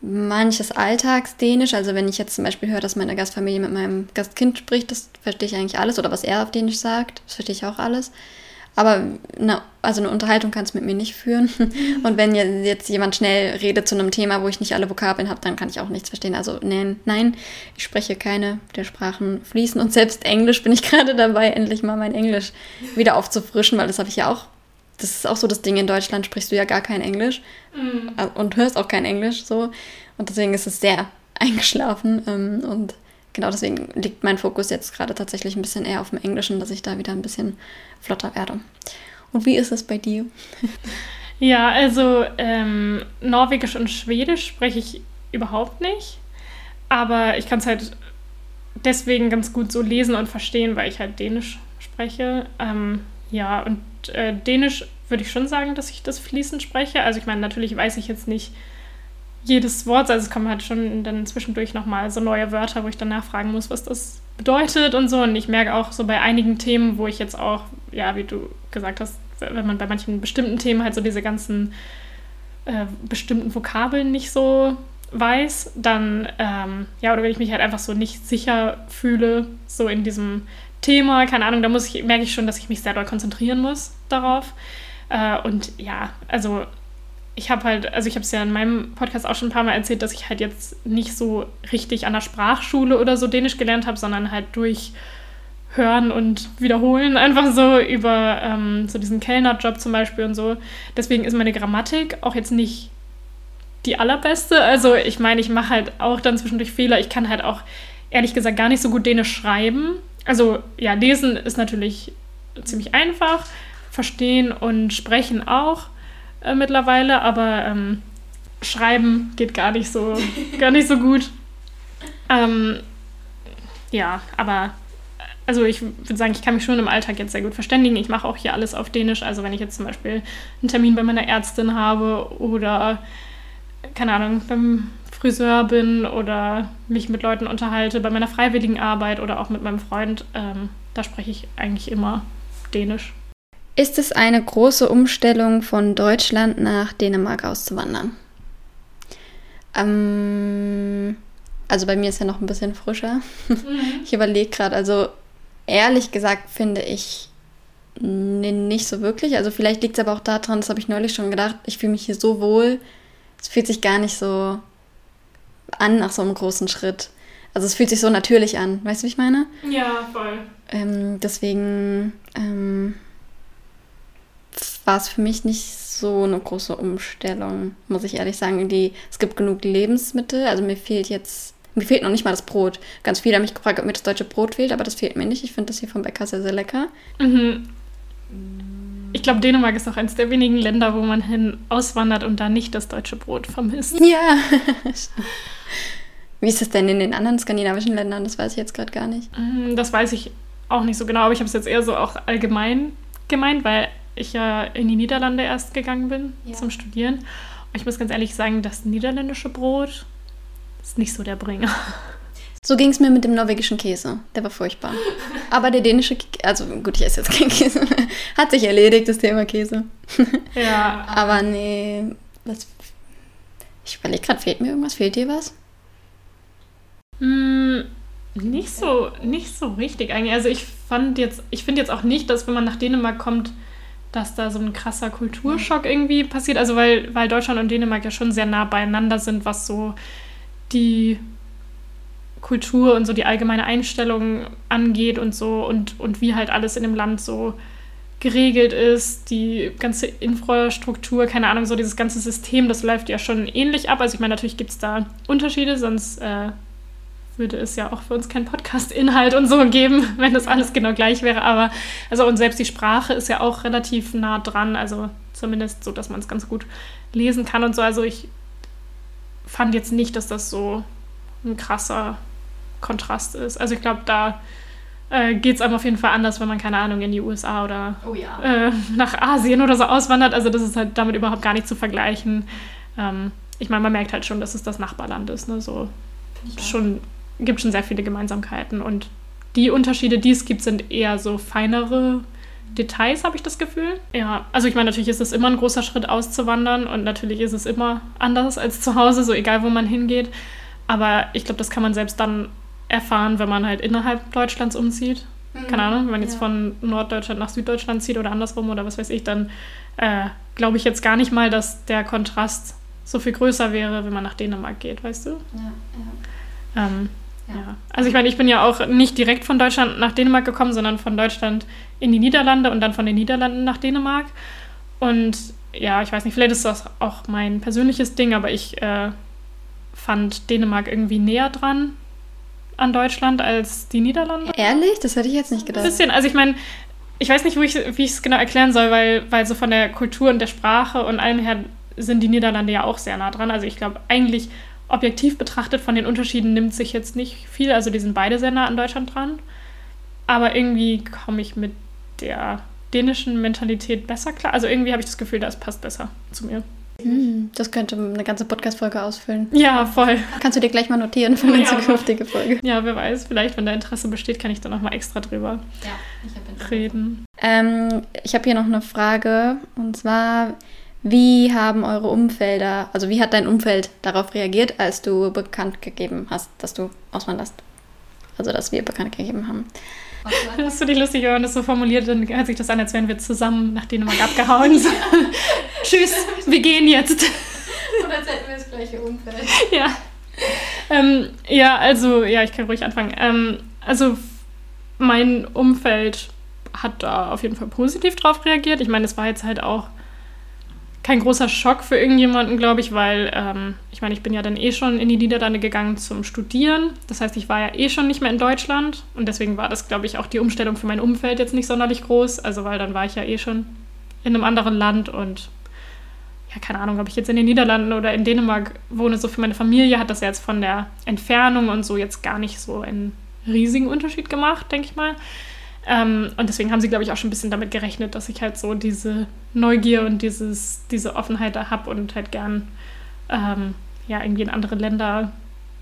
A: manches Alltagsdänisch. Also wenn ich jetzt zum Beispiel höre, dass meine Gastfamilie mit meinem Gastkind spricht, das verstehe ich eigentlich alles. Oder was er auf Dänisch sagt, das verstehe ich auch alles. Aber eine, also eine Unterhaltung kann es mit mir nicht führen. Und wenn jetzt jemand schnell redet zu einem Thema, wo ich nicht alle Vokabeln habe, dann kann ich auch nichts verstehen. Also nein, nein, ich spreche keine der Sprachen fließen. Und selbst Englisch bin ich gerade dabei, endlich mal mein Englisch wieder aufzufrischen, weil das habe ich ja auch. Das ist auch so das Ding, in Deutschland sprichst du ja gar kein Englisch mhm. und hörst auch kein Englisch so. Und deswegen ist es sehr eingeschlafen. Ähm, und genau deswegen liegt mein Fokus jetzt gerade tatsächlich ein bisschen eher auf dem Englischen, dass ich da wieder ein bisschen flotter werde. Und wie ist es bei dir?
B: Ja, also ähm, Norwegisch und Schwedisch spreche ich überhaupt nicht. Aber ich kann es halt deswegen ganz gut so lesen und verstehen, weil ich halt Dänisch spreche. Ähm, ja, und äh, Dänisch würde ich schon sagen, dass ich das fließend spreche. Also ich meine, natürlich weiß ich jetzt nicht, jedes Wort, also es kommen halt schon dann zwischendurch nochmal so neue Wörter, wo ich dann nachfragen muss, was das bedeutet und so. Und ich merke auch so bei einigen Themen, wo ich jetzt auch, ja, wie du gesagt hast, wenn man bei manchen bestimmten Themen halt so diese ganzen äh, bestimmten Vokabeln nicht so weiß, dann, ähm, ja, oder wenn ich mich halt einfach so nicht sicher fühle, so in diesem Thema, keine Ahnung, da muss ich, merke ich schon, dass ich mich sehr doll konzentrieren muss darauf. Äh, und ja, also ich habe halt, also ich habe es ja in meinem Podcast auch schon ein paar Mal erzählt, dass ich halt jetzt nicht so richtig an der Sprachschule oder so Dänisch gelernt habe, sondern halt durch Hören und Wiederholen einfach so über ähm, so diesen Kellnerjob zum Beispiel und so. Deswegen ist meine Grammatik auch jetzt nicht die allerbeste. Also ich meine, ich mache halt auch dann zwischendurch Fehler. Ich kann halt auch ehrlich gesagt gar nicht so gut Dänisch schreiben. Also ja, lesen ist natürlich ziemlich einfach, verstehen und sprechen auch äh, mittlerweile, aber ähm, Schreiben geht gar nicht so, gar nicht so gut. Ähm, ja, aber also ich würde sagen, ich kann mich schon im Alltag jetzt sehr gut verständigen. Ich mache auch hier alles auf Dänisch. Also wenn ich jetzt zum Beispiel einen Termin bei meiner Ärztin habe oder keine Ahnung, beim Friseur bin oder mich mit Leuten unterhalte, bei meiner freiwilligen Arbeit oder auch mit meinem Freund, ähm, da spreche ich eigentlich immer Dänisch.
A: Ist es eine große Umstellung von Deutschland nach Dänemark auszuwandern? Ähm, also bei mir ist ja noch ein bisschen frischer. Mhm. Ich überlege gerade, also ehrlich gesagt finde ich nicht so wirklich. Also vielleicht liegt es aber auch daran, das habe ich neulich schon gedacht, ich fühle mich hier so wohl. Es fühlt sich gar nicht so an nach so einem großen Schritt. Also es fühlt sich so natürlich an. Weißt du, wie ich meine?
B: Ja, voll.
A: Ähm, deswegen ähm, war es für mich nicht so eine große Umstellung, muss ich ehrlich sagen. Die, es gibt genug Lebensmittel, also mir fehlt jetzt, mir fehlt noch nicht mal das Brot. Ganz viele haben mich gefragt, ob mir das deutsche Brot fehlt, aber das fehlt mir nicht. Ich finde das hier vom Bäcker sehr, sehr lecker. Mhm.
B: Ich glaube, Dänemark ist auch eines der wenigen Länder, wo man hin auswandert und da nicht das deutsche Brot vermisst.
A: Ja. Wie ist das denn in den anderen skandinavischen Ländern? Das weiß ich jetzt gerade gar nicht.
B: Mhm, das weiß ich auch nicht so genau, aber ich habe es jetzt eher so auch allgemein gemeint, weil ich ja in die Niederlande erst gegangen bin ja. zum Studieren. Und ich muss ganz ehrlich sagen, das niederländische Brot ist nicht so der Bringer.
A: So ging es mir mit dem norwegischen Käse. Der war furchtbar. Aber der dänische, Käse, also gut, ich esse jetzt keinen Käse. Hat sich erledigt, das Thema Käse. Ja. Aber nee, was, ich überlege gerade, fehlt mir irgendwas? Fehlt dir was?
B: Mm, nicht so, nicht so richtig eigentlich. Also ich fand jetzt, ich finde jetzt auch nicht, dass wenn man nach Dänemark kommt, dass da so ein krasser Kulturschock irgendwie passiert. Also weil, weil Deutschland und Dänemark ja schon sehr nah beieinander sind, was so die Kultur und so die allgemeine Einstellung angeht und so und, und wie halt alles in dem Land so geregelt ist, die ganze Infrastruktur, keine Ahnung, so dieses ganze System, das läuft ja schon ähnlich ab. Also ich meine, natürlich gibt es da Unterschiede, sonst äh, würde es ja auch für uns keinen Podcast-Inhalt und so geben, wenn das alles genau gleich wäre. Aber also und selbst die Sprache ist ja auch relativ nah dran, also zumindest so, dass man es ganz gut lesen kann und so. Also ich fand jetzt nicht, dass das so ein krasser Kontrast ist. Also ich glaube, da äh, geht es einem auf jeden Fall anders, wenn man, keine Ahnung, in die USA oder oh ja. äh, nach Asien oder so auswandert. Also das ist halt damit überhaupt gar nicht zu vergleichen. Ähm, ich meine, man merkt halt schon, dass es das Nachbarland ist. Ne? So schon gibt schon sehr viele Gemeinsamkeiten und die Unterschiede, die es gibt, sind eher so feinere Details, habe ich das Gefühl. Ja, also ich meine, natürlich ist es immer ein großer Schritt auszuwandern und natürlich ist es immer anders als zu Hause, so egal wo man hingeht. Aber ich glaube, das kann man selbst dann erfahren, wenn man halt innerhalb Deutschlands umzieht. Mhm. Keine Ahnung, wenn man jetzt ja. von Norddeutschland nach Süddeutschland zieht oder andersrum oder was weiß ich, dann äh, glaube ich jetzt gar nicht mal, dass der Kontrast so viel größer wäre, wenn man nach Dänemark geht, weißt du? Ja, ja. Ähm, ja. ja. Also ich meine, ich bin ja auch nicht direkt von Deutschland nach Dänemark gekommen, sondern von Deutschland in die Niederlande und dann von den Niederlanden nach Dänemark. Und ja, ich weiß nicht, vielleicht ist das auch mein persönliches Ding, aber ich äh, fand Dänemark irgendwie näher dran an Deutschland als die Niederlande.
A: Ehrlich? Das hätte ich jetzt nicht gedacht.
B: Ein bisschen. Also ich meine, ich weiß nicht, wo ich, wie ich es genau erklären soll, weil, weil so von der Kultur und der Sprache und allem her sind die Niederlande ja auch sehr nah dran. Also ich glaube, eigentlich objektiv betrachtet von den Unterschieden nimmt sich jetzt nicht viel. Also die sind beide sehr nah an Deutschland dran. Aber irgendwie komme ich mit der dänischen Mentalität besser klar. Also irgendwie habe ich das Gefühl, das passt besser zu mir.
A: Hm, das könnte eine ganze Podcast-Folge ausfüllen.
B: Ja, voll.
A: Kannst du dir gleich mal notieren für eine ja, zukünftige Folge.
B: Ja, wer weiß. Vielleicht, wenn da Interesse besteht, kann ich da nochmal extra drüber ja, reden.
A: Ähm, ich habe hier noch eine Frage. Und zwar, wie haben eure Umfelder, also wie hat dein Umfeld darauf reagiert, als du bekannt gegeben hast, dass du auswanderst? Also, dass wir bekannt gegeben haben.
B: Das finde ich lustig, wenn man das so formuliert, dann hört sich das an, als wären wir zusammen nach Dänemark abgehauen. Tschüss, wir gehen jetzt.
A: Und als hätten wir das gleiche Umfeld.
B: Ja. Ähm, ja, also, ja, ich kann ruhig anfangen. Ähm, also, mein Umfeld hat da auf jeden Fall positiv drauf reagiert. Ich meine, es war jetzt halt auch kein großer Schock für irgendjemanden, glaube ich, weil ähm, ich meine, ich bin ja dann eh schon in die Niederlande gegangen zum Studieren. Das heißt, ich war ja eh schon nicht mehr in Deutschland und deswegen war das, glaube ich, auch die Umstellung für mein Umfeld jetzt nicht sonderlich groß. Also, weil dann war ich ja eh schon in einem anderen Land und ja, keine Ahnung, ob ich jetzt in den Niederlanden oder in Dänemark wohne. So für meine Familie hat das ja jetzt von der Entfernung und so jetzt gar nicht so einen riesigen Unterschied gemacht, denke ich mal. Ähm, und deswegen haben sie, glaube ich, auch schon ein bisschen damit gerechnet, dass ich halt so diese Neugier und dieses, diese Offenheit da habe und halt gern ähm, ja, irgendwie in andere Länder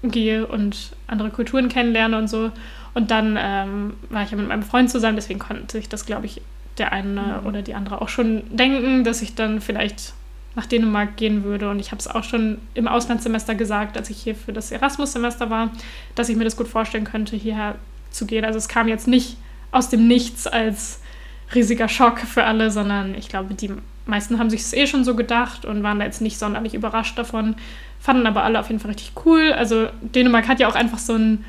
B: gehe und andere Kulturen kennenlerne und so. Und dann ähm, war ich ja mit meinem Freund zusammen, deswegen konnte sich das, glaube ich, der eine mhm. oder die andere auch schon denken, dass ich dann vielleicht nach Dänemark gehen würde. Und ich habe es auch schon im Auslandssemester gesagt, als ich hier für das Erasmus-Semester war, dass ich mir das gut vorstellen könnte, hierher zu gehen. Also es kam jetzt nicht aus dem Nichts als riesiger Schock für alle, sondern ich glaube, die meisten haben sich es eh schon so gedacht und waren da jetzt nicht sonderlich überrascht davon, fanden aber alle auf jeden Fall richtig cool. Also Dänemark hat ja auch einfach so ein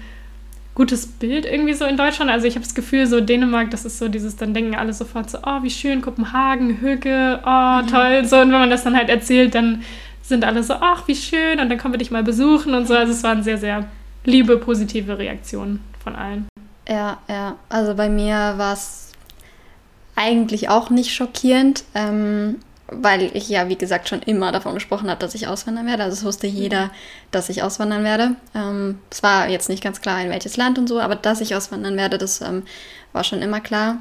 B: gutes Bild irgendwie so in Deutschland. Also ich habe das Gefühl, so Dänemark, das ist so dieses, dann denken alle sofort so, oh, wie schön, Kopenhagen, Hügge, oh, mhm. toll. So, und wenn man das dann halt erzählt, dann sind alle so, ach, wie schön, und dann kommen wir dich mal besuchen und so. Also es waren sehr, sehr liebe, positive Reaktionen von allen.
A: Ja, ja. Also bei mir war es eigentlich auch nicht schockierend, ähm, weil ich ja, wie gesagt, schon immer davon gesprochen habe, dass ich auswandern werde. Also es wusste jeder, dass ich auswandern werde. Ähm, es war jetzt nicht ganz klar, in welches Land und so, aber dass ich auswandern werde, das ähm, war schon immer klar.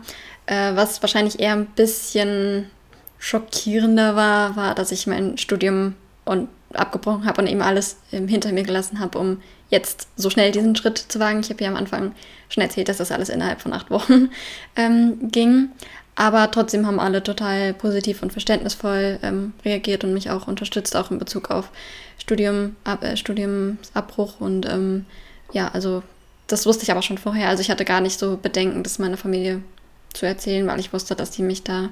A: Äh, was wahrscheinlich eher ein bisschen schockierender war, war, dass ich mein Studium und abgebrochen habe und eben alles hinter mir gelassen habe, um jetzt so schnell diesen Schritt zu wagen. Ich habe ja am Anfang schon erzählt, dass das alles innerhalb von acht Wochen ähm, ging. Aber trotzdem haben alle total positiv und verständnisvoll ähm, reagiert und mich auch unterstützt, auch in Bezug auf Studium, Ab, äh, Studiumsabbruch. Und ähm, ja, also das wusste ich aber schon vorher. Also ich hatte gar nicht so Bedenken, das meiner Familie zu erzählen, weil ich wusste, dass die mich da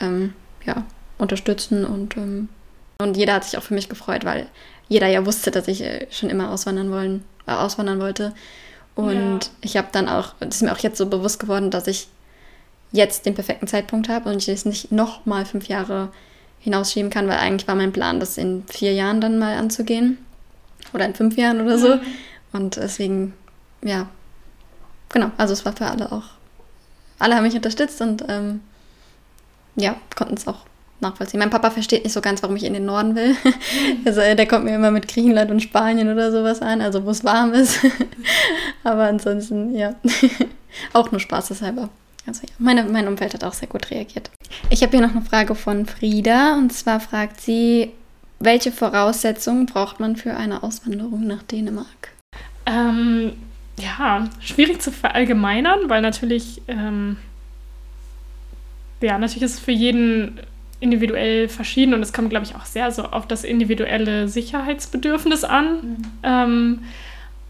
A: ähm, ja, unterstützen und, ähm, und jeder hat sich auch für mich gefreut, weil jeder ja wusste, dass ich äh, schon immer auswandern wollen, äh, auswandern wollte. Und ja. ich habe dann auch, das ist mir auch jetzt so bewusst geworden, dass ich jetzt den perfekten Zeitpunkt habe und ich es nicht noch mal fünf Jahre hinausschieben kann, weil eigentlich war mein Plan, das in vier Jahren dann mal anzugehen. Oder in fünf Jahren oder so. Mhm. Und deswegen, ja, genau, also es war für alle auch, alle haben mich unterstützt und ähm, ja, konnten es auch nachvollziehen. Mein Papa versteht nicht so ganz, warum ich in den Norden will. Also der kommt mir immer mit Griechenland und Spanien oder sowas an, also wo es warm ist. Aber ansonsten, ja, auch nur spaßeshalber. Also ja, meine, mein Umfeld hat auch sehr gut reagiert. Ich habe hier noch eine Frage von Frieda und zwar fragt sie, welche Voraussetzungen braucht man für eine Auswanderung nach Dänemark?
B: Ähm, ja, schwierig zu verallgemeinern, weil natürlich ähm, ja, natürlich ist es für jeden individuell verschieden und es kommt, glaube ich, auch sehr so auf das individuelle Sicherheitsbedürfnis an. Mhm. Ähm,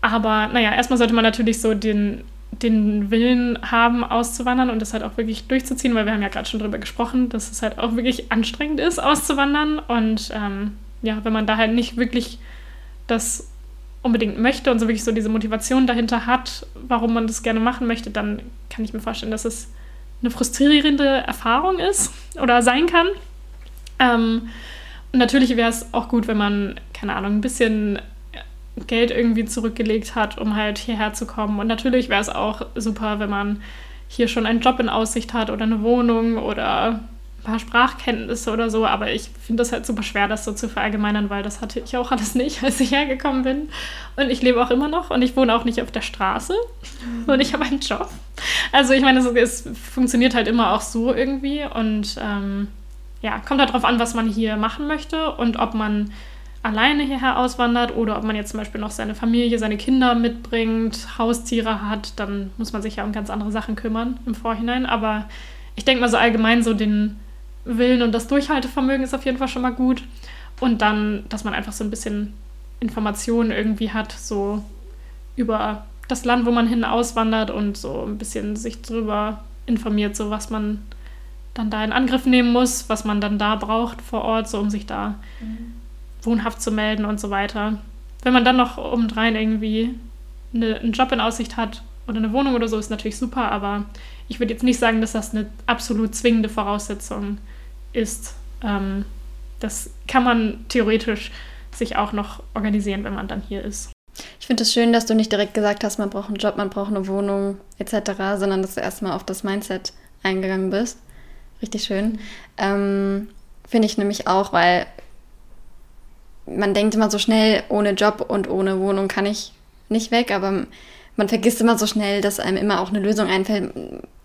B: aber naja, erstmal sollte man natürlich so den, den Willen haben, auszuwandern und das halt auch wirklich durchzuziehen, weil wir haben ja gerade schon drüber gesprochen, dass es halt auch wirklich anstrengend ist, auszuwandern. Und ähm, ja, wenn man da halt nicht wirklich das unbedingt möchte und so wirklich so diese Motivation dahinter hat, warum man das gerne machen möchte, dann kann ich mir vorstellen, dass es eine frustrierende Erfahrung ist oder sein kann. Ähm, natürlich wäre es auch gut, wenn man, keine Ahnung, ein bisschen Geld irgendwie zurückgelegt hat, um halt hierher zu kommen. Und natürlich wäre es auch super, wenn man hier schon einen Job in Aussicht hat oder eine Wohnung oder ein paar Sprachkenntnisse oder so. Aber ich finde das halt super schwer, das so zu verallgemeinern, weil das hatte ich auch alles nicht, als ich hergekommen bin. Und ich lebe auch immer noch und ich wohne auch nicht auf der Straße mhm. und ich habe einen Job. Also ich meine, es, es, funktioniert halt immer auch so irgendwie und ähm, ja, kommt halt darauf an, was man hier machen möchte und ob man alleine hierher auswandert oder ob man jetzt zum Beispiel noch seine Familie, seine Kinder mitbringt, Haustiere hat, dann muss man sich ja um ganz andere Sachen kümmern im Vorhinein. Aber ich denke mal so allgemein so den Willen und das Durchhaltevermögen ist auf jeden Fall schon mal gut. Und dann, dass man einfach so ein bisschen Informationen irgendwie hat, so über das Land, wo man hin auswandert und so ein bisschen sich drüber informiert, so was man dann da in Angriff nehmen muss, was man dann da braucht vor Ort, so um sich da mhm wohnhaft zu melden und so weiter. Wenn man dann noch obendrein irgendwie eine, einen Job in Aussicht hat oder eine Wohnung oder so, ist natürlich super, aber ich würde jetzt nicht sagen, dass das eine absolut zwingende Voraussetzung ist. Ähm, das kann man theoretisch sich auch noch organisieren, wenn man dann hier ist.
A: Ich finde es schön, dass du nicht direkt gesagt hast, man braucht einen Job, man braucht eine Wohnung etc., sondern dass du erstmal auf das Mindset eingegangen bist. Richtig schön. Ähm, finde ich nämlich auch, weil man denkt immer so schnell, ohne Job und ohne Wohnung kann ich nicht weg, aber man vergisst immer so schnell, dass einem immer auch eine Lösung einfällt.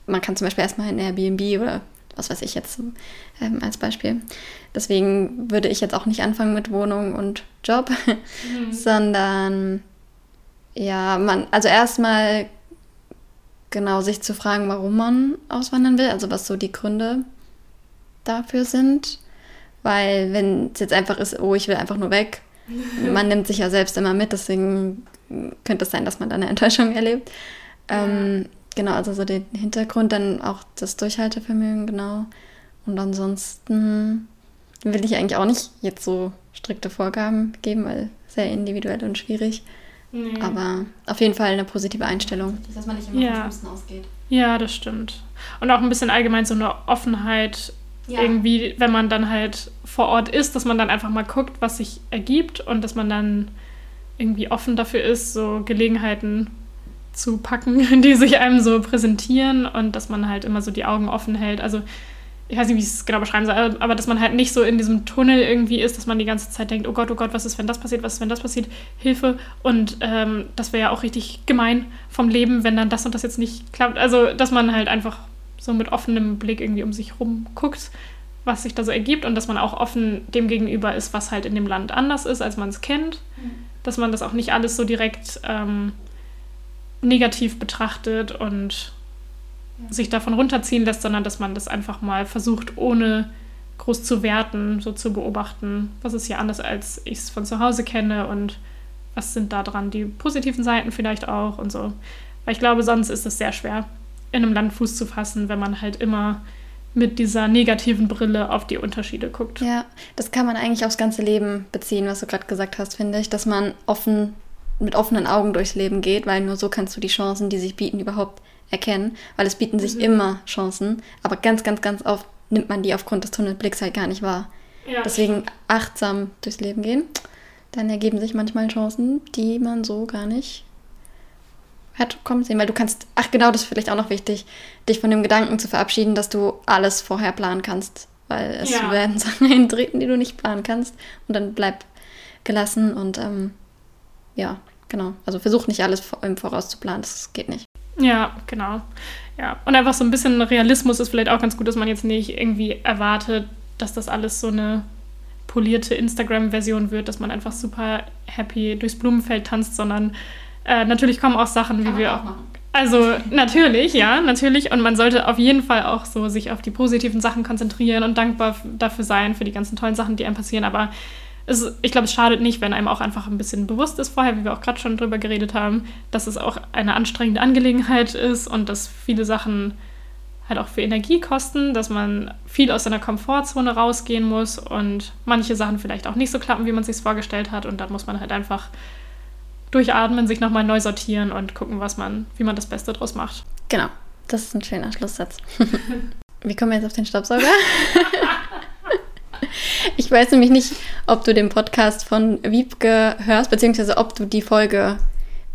A: Man kann zum Beispiel erstmal in Airbnb oder was weiß ich jetzt ähm, als Beispiel. Deswegen würde ich jetzt auch nicht anfangen mit Wohnung und Job, mhm. sondern ja, man, also erstmal genau sich zu fragen, warum man auswandern will, also was so die Gründe dafür sind. Weil wenn es jetzt einfach ist, oh, ich will einfach nur weg, man nimmt sich ja selbst immer mit, deswegen könnte es sein, dass man da eine Enttäuschung erlebt. Ähm, genau, also so den Hintergrund, dann auch das Durchhaltevermögen, genau. Und ansonsten will ich eigentlich auch nicht jetzt so strikte Vorgaben geben, weil sehr individuell und schwierig. Nee. Aber auf jeden Fall eine positive Einstellung. Dass man nicht immer
B: ja. vom Schlimmsten ausgeht. Ja, das stimmt. Und auch ein bisschen allgemein so eine Offenheit ja. irgendwie, wenn man dann halt vor Ort ist, dass man dann einfach mal guckt, was sich ergibt und dass man dann irgendwie offen dafür ist, so Gelegenheiten zu packen, die sich einem so präsentieren und dass man halt immer so die Augen offen hält. Also ich weiß nicht, wie ich es genau beschreiben soll, aber dass man halt nicht so in diesem Tunnel irgendwie ist, dass man die ganze Zeit denkt, oh Gott, oh Gott, was ist, wenn das passiert, was ist, wenn das passiert, Hilfe. Und ähm, das wäre ja auch richtig gemein vom Leben, wenn dann das und das jetzt nicht klappt. Also, dass man halt einfach so mit offenem Blick irgendwie um sich rum guckt, was sich da so ergibt und dass man auch offen dem gegenüber ist, was halt in dem Land anders ist, als man es kennt. Mhm. Dass man das auch nicht alles so direkt ähm, negativ betrachtet und ja. sich davon runterziehen lässt, sondern dass man das einfach mal versucht, ohne groß zu werten, so zu beobachten, was ist hier anders, als ich es von zu Hause kenne und was sind da dran die positiven Seiten vielleicht auch und so. Weil ich glaube, sonst ist es sehr schwer, in einem Land Fuß zu fassen, wenn man halt immer mit dieser negativen Brille auf die Unterschiede guckt.
A: Ja, das kann man eigentlich aufs ganze Leben beziehen, was du gerade gesagt hast, finde ich, dass man offen mit offenen Augen durchs Leben geht, weil nur so kannst du die Chancen, die sich bieten, überhaupt erkennen, weil es bieten sich mhm. immer Chancen, aber ganz, ganz, ganz oft nimmt man die aufgrund des Tunnelblicks halt gar nicht wahr. Ja. Deswegen achtsam durchs Leben gehen, dann ergeben sich manchmal Chancen, die man so gar nicht hat kommen sehen, weil du kannst, ach genau, das ist vielleicht auch noch wichtig, dich von dem Gedanken zu verabschieden, dass du alles vorher planen kannst, weil es ja. werden Sachen eintreten, die du nicht planen kannst und dann bleib gelassen und ähm, ja, genau. Also versuch nicht alles im Voraus zu planen, das geht nicht.
B: Ja, genau. Ja, und einfach so ein bisschen Realismus ist vielleicht auch ganz gut, dass man jetzt nicht irgendwie erwartet, dass das alles so eine polierte Instagram-Version wird, dass man einfach super happy durchs Blumenfeld tanzt, sondern äh, natürlich kommen auch Sachen, wie wir auch. Also natürlich, ja, natürlich. Und man sollte auf jeden Fall auch so sich auf die positiven Sachen konzentrieren und dankbar dafür sein, für die ganzen tollen Sachen, die einem passieren. Aber es, ich glaube, es schadet nicht, wenn einem auch einfach ein bisschen bewusst ist vorher, wie wir auch gerade schon drüber geredet haben, dass es auch eine anstrengende Angelegenheit ist und dass viele Sachen halt auch für Energie kosten, dass man viel aus seiner Komfortzone rausgehen muss und manche Sachen vielleicht auch nicht so klappen, wie man sich vorgestellt hat. Und dann muss man halt einfach durchatmen, sich nochmal neu sortieren und gucken, was man, wie man das Beste draus macht.
A: Genau, das ist ein schöner Schlusssatz. wie kommen wir jetzt auf den Staubsauger? ich weiß nämlich nicht, ob du den Podcast von Wiebke hörst, beziehungsweise ob du die Folge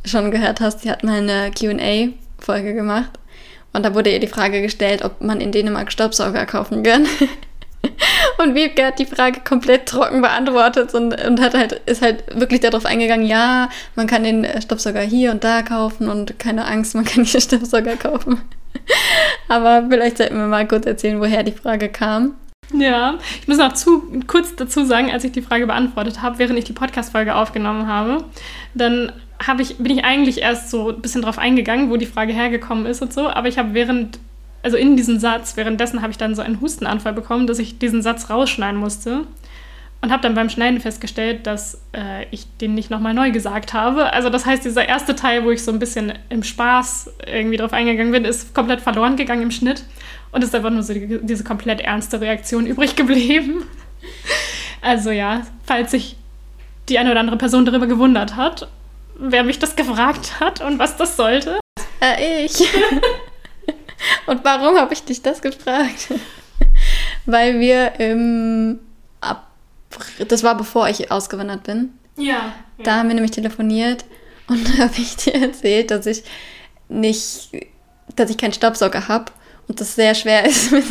A: schon gehört hast. Sie hat mal eine QA-Folge gemacht. Und da wurde ihr die Frage gestellt, ob man in Dänemark Staubsauger kaufen kann. Und Wiebke hat die Frage komplett trocken beantwortet und, und hat halt, ist halt wirklich darauf eingegangen, ja, man kann den Staubsauger hier und da kaufen und keine Angst, man kann den Staubsauger kaufen. Aber vielleicht sollten wir mal kurz erzählen, woher die Frage kam.
B: Ja, ich muss noch zu, kurz dazu sagen, als ich die Frage beantwortet habe, während ich die Podcast-Folge aufgenommen habe, dann habe ich, bin ich eigentlich erst so ein bisschen drauf eingegangen, wo die Frage hergekommen ist und so, aber ich habe während also in diesen Satz, währenddessen habe ich dann so einen Hustenanfall bekommen, dass ich diesen Satz rausschneiden musste. Und habe dann beim Schneiden festgestellt, dass äh, ich den nicht nochmal neu gesagt habe. Also das heißt, dieser erste Teil, wo ich so ein bisschen im Spaß irgendwie drauf eingegangen bin, ist komplett verloren gegangen im Schnitt. Und ist einfach nur so die, diese komplett ernste Reaktion übrig geblieben. Also ja, falls sich die eine oder andere Person darüber gewundert hat, wer mich das gefragt hat und was das sollte.
A: Äh, ich. Und warum habe ich dich das gefragt? Weil wir im April, das war bevor ich ausgewandert bin.
B: Ja. ja.
A: Da haben wir nämlich telefoniert und da habe ich dir erzählt, dass ich nicht, dass ich keinen Staubsauger habe und das sehr schwer ist, mit,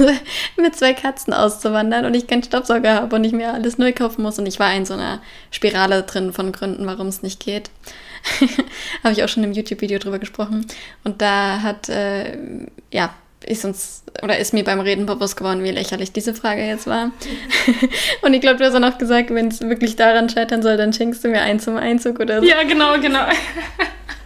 A: mit, zwei Katzen auszuwandern und ich keinen Staubsauger habe und ich mir alles neu kaufen muss. Und ich war in so einer Spirale drin von Gründen, warum es nicht geht. Habe ich auch schon im YouTube-Video drüber gesprochen. Und da hat, äh, ja, ist uns oder ist mir beim Reden bewusst geworden, wie lächerlich diese Frage jetzt war. und ich glaube, du hast auch noch gesagt, wenn es wirklich daran scheitern soll, dann schenkst du mir einen zum Einzug oder so.
B: Ja, genau, genau.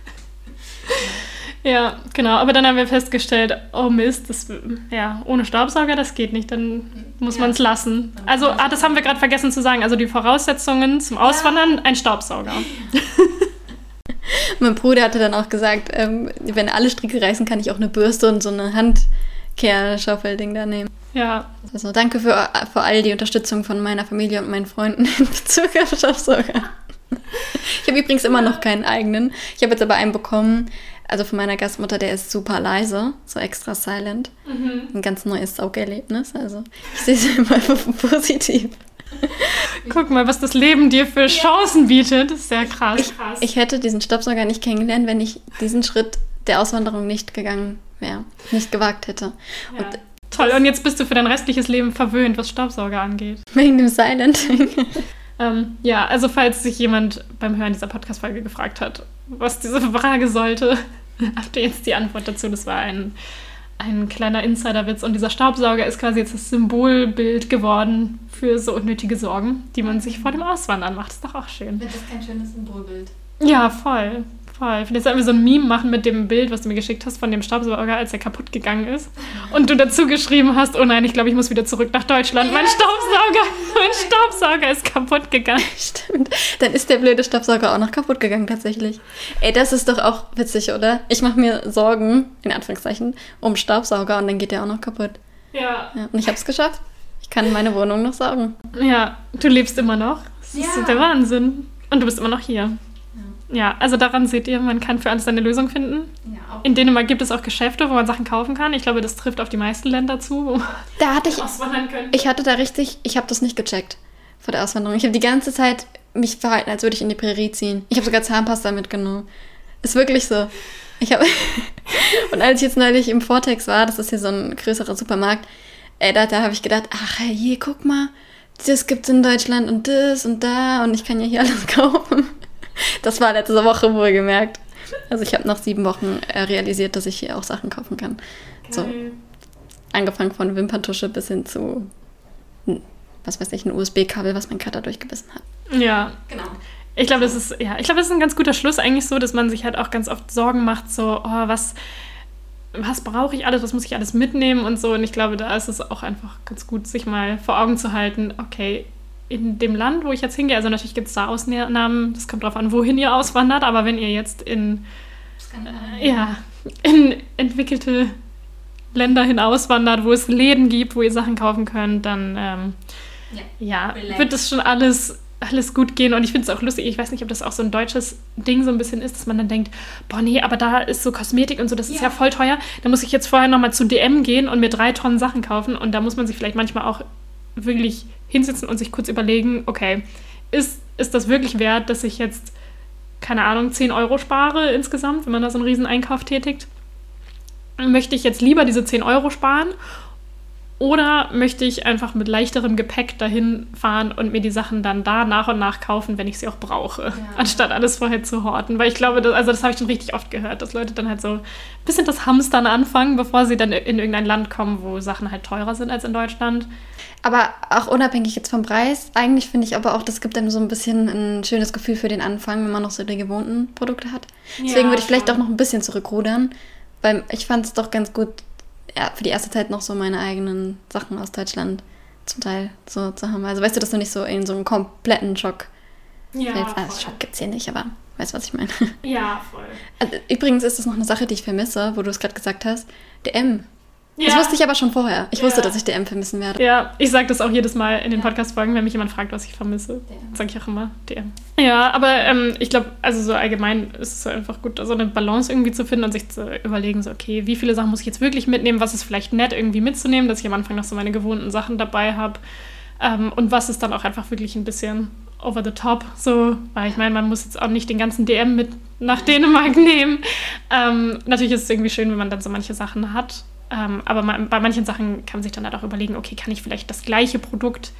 B: ja, genau. Aber dann haben wir festgestellt, oh Mist, das, ja, ohne Staubsauger, das geht nicht. Dann muss ja. man es lassen. Also, ah, das haben wir gerade vergessen zu sagen. Also die Voraussetzungen zum Auswandern, ein Staubsauger.
A: Mein Bruder hatte dann auch gesagt, ähm, wenn alle Stricke reißen, kann ich auch eine Bürste und so eine Handkehrschaufelding da nehmen.
B: Ja.
A: Also danke für, für all die Unterstützung von meiner Familie und meinen Freunden in Bezug auf Staubsauger. Ich habe übrigens immer noch keinen eigenen. Ich habe jetzt aber einen bekommen, also von meiner Gastmutter, der ist super leise, so extra silent. Mhm. Ein ganz neues Saugerlebnis. Also ich sehe es immer positiv.
B: Guck mal, was das Leben dir für Chancen bietet. Das ist sehr krass.
A: Ich, ich hätte diesen Staubsauger nicht kennengelernt, wenn ich diesen Schritt der Auswanderung nicht gegangen wäre, nicht gewagt hätte.
B: Ja. Und Toll, und jetzt bist du für dein restliches Leben verwöhnt, was Staubsauger angeht.
A: Wegen dem Silenting.
B: ähm, ja, also falls sich jemand beim Hören dieser Podcast-Folge gefragt hat, was diese Frage sollte, habt ihr jetzt die Antwort dazu. Das war ein ein kleiner Insiderwitz. Und dieser Staubsauger ist quasi jetzt das Symbolbild geworden für so unnötige Sorgen, die man sich vor dem Auswandern macht. Ist doch auch schön.
A: Das ist kein schönes Symbolbild.
B: Ja, voll. Voll. Vielleicht sollten wir so ein Meme machen mit dem Bild, was du mir geschickt hast von dem Staubsauger, als er kaputt gegangen ist. Und du dazu geschrieben hast, oh nein, ich glaube, ich muss wieder zurück nach Deutschland. Mein Staubsauger, mein Staubsauger ist kaputt gegangen.
A: Stimmt. Dann ist der blöde Staubsauger auch noch kaputt gegangen, tatsächlich. Ey, das ist doch auch witzig, oder? Ich mache mir Sorgen, in Anführungszeichen, um Staubsauger und dann geht der auch noch kaputt.
B: Ja.
A: ja und ich habe es geschafft. Ich kann meine Wohnung noch saugen.
B: Ja, du lebst immer noch. Das ja. ist der Wahnsinn. Und du bist immer noch hier. Ja, also daran seht ihr, man kann für alles eine Lösung finden. Ja, In Dänemark gibt es auch Geschäfte, wo man Sachen kaufen kann. Ich glaube, das trifft auf die meisten Länder zu, wo
A: da hatte ich, auswandern können. Ich hatte da richtig, ich habe das nicht gecheckt vor der Auswanderung. Ich habe die ganze Zeit mich verhalten, als würde ich in die Prärie ziehen. Ich habe sogar Zahnpasta mitgenommen. Ist wirklich so. Ich habe und als ich jetzt neulich im Vortex war, das ist hier so ein größerer Supermarkt, ey, da, da habe ich gedacht, ach hey, guck mal, das gibt's in Deutschland und das und da und ich kann ja hier alles kaufen. Das war letzte Woche wohlgemerkt. Also ich habe nach sieben Wochen äh, realisiert, dass ich hier auch Sachen kaufen kann. So, angefangen von Wimperntusche bis hin zu, was weiß ich, ein USB-Kabel, was mein Cutter durchgebissen hat.
B: Ja, genau. Ich glaube, das ist, ja, ich glaube, das ist ein ganz guter Schluss eigentlich so, dass man sich halt auch ganz oft Sorgen macht, so, oh, was, was brauche ich alles, was muss ich alles mitnehmen und so. Und ich glaube, da ist es auch einfach ganz gut, sich mal vor Augen zu halten, okay, in dem Land, wo ich jetzt hingehe, also natürlich gibt es da Ausnahmen, das kommt darauf an, wohin ihr auswandert, aber wenn ihr jetzt in, äh, ja, in entwickelte Länder hinauswandert, wo es Läden gibt, wo ihr Sachen kaufen könnt, dann ähm, ja, ja wird das schon alles alles gut gehen. Und ich finde es auch lustig, ich weiß nicht, ob das auch so ein deutsches Ding so ein bisschen ist, dass man dann denkt, boah, nee, aber da ist so Kosmetik und so, das ist ja, ja voll teuer. Da muss ich jetzt vorher nochmal zu DM gehen und mir drei Tonnen Sachen kaufen. Und da muss man sich vielleicht manchmal auch wirklich hinsetzen und sich kurz überlegen, okay, ist, ist das wirklich wert, dass ich jetzt, keine Ahnung, 10 Euro spare insgesamt, wenn man da so einen riesen Einkauf tätigt? Möchte ich jetzt lieber diese 10 Euro sparen oder möchte ich einfach mit leichterem Gepäck dahin fahren und mir die Sachen dann da nach und nach kaufen, wenn ich sie auch brauche, ja. anstatt alles vorher zu horten? Weil ich glaube, das, also das habe ich schon richtig oft gehört, dass Leute dann halt so ein bisschen das Hamstern anfangen, bevor sie dann in irgendein Land kommen, wo Sachen halt teurer sind als in Deutschland.
A: Aber auch unabhängig jetzt vom Preis, eigentlich finde ich aber auch, das gibt einem so ein bisschen ein schönes Gefühl für den Anfang, wenn man noch so die gewohnten Produkte hat. Deswegen ja, würde ich vielleicht auch noch ein bisschen zurückrudern, weil ich fand es doch ganz gut, ja, für die erste Zeit noch so meine eigenen Sachen aus Deutschland zum Teil so zu haben. Also weißt du, dass du nicht so in so einen kompletten Schock ja, fällst. Also Schock gibt es hier nicht, aber weißt du, was ich meine?
B: Ja, voll.
A: Also, übrigens ist das noch eine Sache, die ich vermisse, wo du es gerade gesagt hast. DM. Ja. Das wusste ich aber schon vorher. Ich wusste, dass ich DM vermissen werde.
B: Ja, ich sage das auch jedes Mal in den Podcast-Folgen, wenn mich jemand fragt, was ich vermisse. Sage ich auch immer DM. Ja, aber ähm, ich glaube, also so allgemein ist es einfach gut, so eine Balance irgendwie zu finden und sich zu überlegen, so, okay, wie viele Sachen muss ich jetzt wirklich mitnehmen? Was ist vielleicht nett irgendwie mitzunehmen, dass ich am Anfang noch so meine gewohnten Sachen dabei habe? Ähm, und was ist dann auch einfach wirklich ein bisschen over the top, so, weil ich meine, man muss jetzt auch nicht den ganzen DM mit nach Dänemark nehmen. Ähm, natürlich ist es irgendwie schön, wenn man dann so manche Sachen hat. Ähm, aber man, bei manchen Sachen kann man sich dann halt auch überlegen, okay, kann ich vielleicht das gleiche Produkt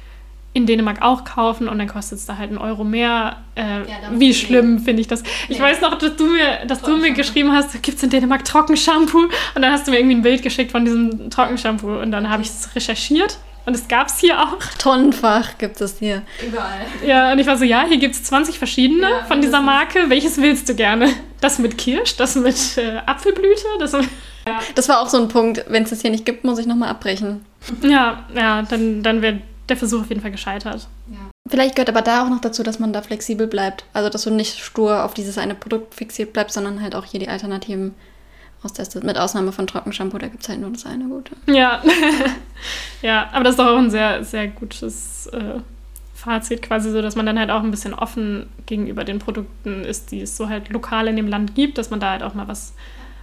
B: in Dänemark auch kaufen und dann kostet es da halt einen Euro mehr. Äh, ja, wie schlimm finde ich das? Ich weiß noch, dass du mir, dass du mir geschrieben hast, gibt es in Dänemark Trockenshampoo? Und dann hast du mir irgendwie ein Bild geschickt von diesem Trockenshampoo und dann habe ich es recherchiert. Und es gab es hier auch.
A: Tonnenfach gibt es hier.
B: Überall. Ja, und ich war so, ja, hier gibt es 20 verschiedene ja, von dieser Marke. Welches willst du gerne? Das mit Kirsch, das mit äh, Apfelblüte, das mit
A: ja. Das war auch so ein Punkt, wenn es das hier nicht gibt, muss ich nochmal abbrechen.
B: Ja, ja, dann, dann wäre der Versuch auf jeden Fall gescheitert. Ja.
A: Vielleicht gehört aber da auch noch dazu, dass man da flexibel bleibt. Also, dass du nicht stur auf dieses eine Produkt fixiert bleibst, sondern halt auch hier die Alternativen austestet. Mit Ausnahme von Trockenshampoo, da gibt es halt nur das eine gute.
B: Ja. ja, aber das ist doch auch ein sehr, sehr gutes äh, Fazit, quasi so, dass man dann halt auch ein bisschen offen gegenüber den Produkten ist, die es so halt lokal in dem Land gibt, dass man da halt auch mal was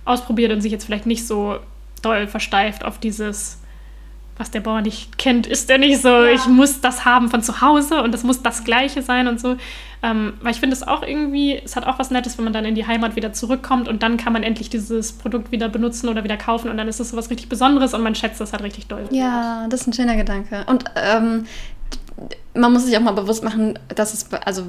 B: ausprobiert und sich jetzt vielleicht nicht so doll versteift auf dieses, was der Bauer nicht kennt, ist der nicht so, ja. ich muss das haben von zu Hause und das muss das Gleiche sein und so. Ähm, weil ich finde es auch irgendwie, es hat auch was Nettes, wenn man dann in die Heimat wieder zurückkommt und dann kann man endlich dieses Produkt wieder benutzen oder wieder kaufen und dann ist es so was richtig Besonderes und man schätzt das halt richtig doll.
A: Ja, das ist ein schöner Gedanke. Und ähm, man muss sich auch mal bewusst machen, dass es, also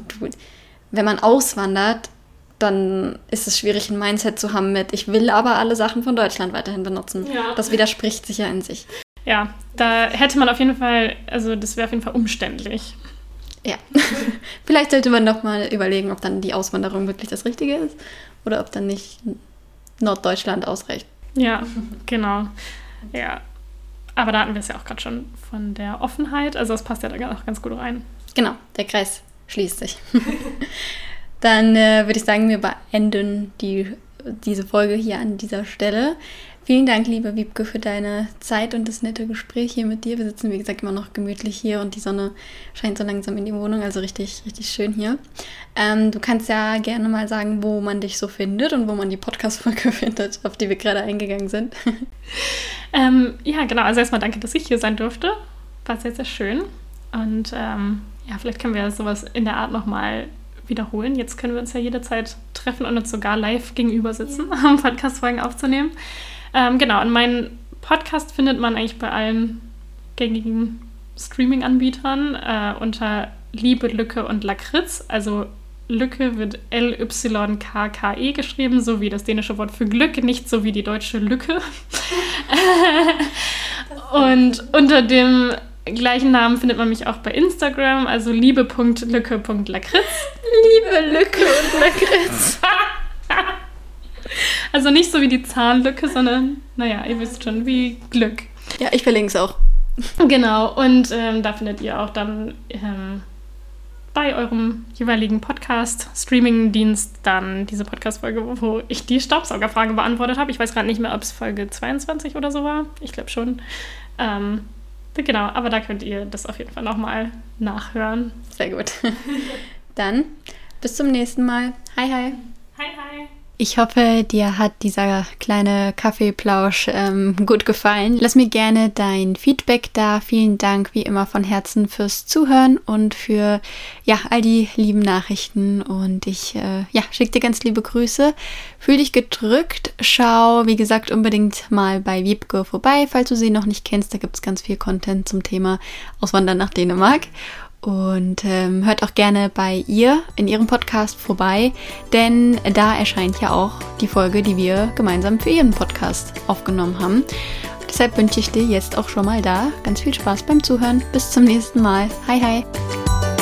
A: wenn man auswandert, dann ist es schwierig, ein Mindset zu haben mit, ich will aber alle Sachen von Deutschland weiterhin benutzen. Ja. Das widerspricht sich ja in sich.
B: Ja, da hätte man auf jeden Fall, also das wäre auf jeden Fall umständlich.
A: Ja. Vielleicht sollte man noch mal überlegen, ob dann die Auswanderung wirklich das Richtige ist oder ob dann nicht Norddeutschland ausreicht.
B: Ja, genau. Ja. Aber da hatten wir es ja auch gerade schon von der Offenheit. Also das passt ja da auch ganz gut rein.
A: Genau, der Kreis schließt sich. Dann äh, würde ich sagen, wir beenden die, diese Folge hier an dieser Stelle. Vielen Dank, liebe Wiebke, für deine Zeit und das nette Gespräch hier mit dir. Wir sitzen, wie gesagt, immer noch gemütlich hier und die Sonne scheint so langsam in die Wohnung, also richtig, richtig schön hier. Ähm, du kannst ja gerne mal sagen, wo man dich so findet und wo man die Podcast-Folge findet, auf die wir gerade eingegangen sind.
B: ähm, ja, genau. Also erstmal danke, dass ich hier sein durfte. War sehr, sehr schön. Und ähm, ja, vielleicht können wir sowas in der Art nochmal wiederholen. Jetzt können wir uns ja jederzeit treffen und uns sogar live gegenüber sitzen, um Podcast-Folgen aufzunehmen. Ähm, genau, und meinen Podcast findet man eigentlich bei allen gängigen Streaming-Anbietern äh, unter Liebe, Lücke und Lakritz. Also Lücke wird L-Y-K-K-E geschrieben, so wie das dänische Wort für Glück, nicht so wie die deutsche Lücke. und unter dem gleichen Namen findet man mich auch bei Instagram, also liebe.lücke.lakritz.
A: Liebe Lücke und Lakritz.
B: also nicht so wie die Zahnlücke, sondern, naja, ihr wisst schon, wie Glück.
A: Ja, ich verlinke es auch.
B: Genau, und ähm, da findet ihr auch dann ähm, bei eurem jeweiligen Podcast, Streaming-Dienst, dann diese Podcast-Folge, wo ich die Staubsaugerfrage beantwortet habe. Ich weiß gerade nicht mehr, ob es Folge 22 oder so war. Ich glaube schon. Ähm, genau, aber da könnt ihr das auf jeden Fall nochmal nachhören.
A: Sehr gut. Dann bis zum nächsten Mal. Hi, hi.
B: Hi, hi.
A: Ich hoffe, dir hat dieser kleine Kaffeeplausch ähm, gut gefallen. Lass mir gerne dein Feedback da. Vielen Dank wie immer von Herzen fürs Zuhören und für ja all die lieben Nachrichten. Und ich äh, ja schicke dir ganz liebe Grüße. Fühl dich gedrückt. Schau, wie gesagt, unbedingt mal bei Wiebke vorbei, falls du sie noch nicht kennst. Da gibt es ganz viel Content zum Thema Auswandern nach Dänemark. Und ähm, hört auch gerne bei ihr in ihrem Podcast vorbei, denn da erscheint ja auch die Folge, die wir gemeinsam für ihren Podcast aufgenommen haben. Deshalb wünsche ich dir jetzt auch schon mal da ganz viel Spaß beim Zuhören. Bis zum nächsten Mal. Hi, hi.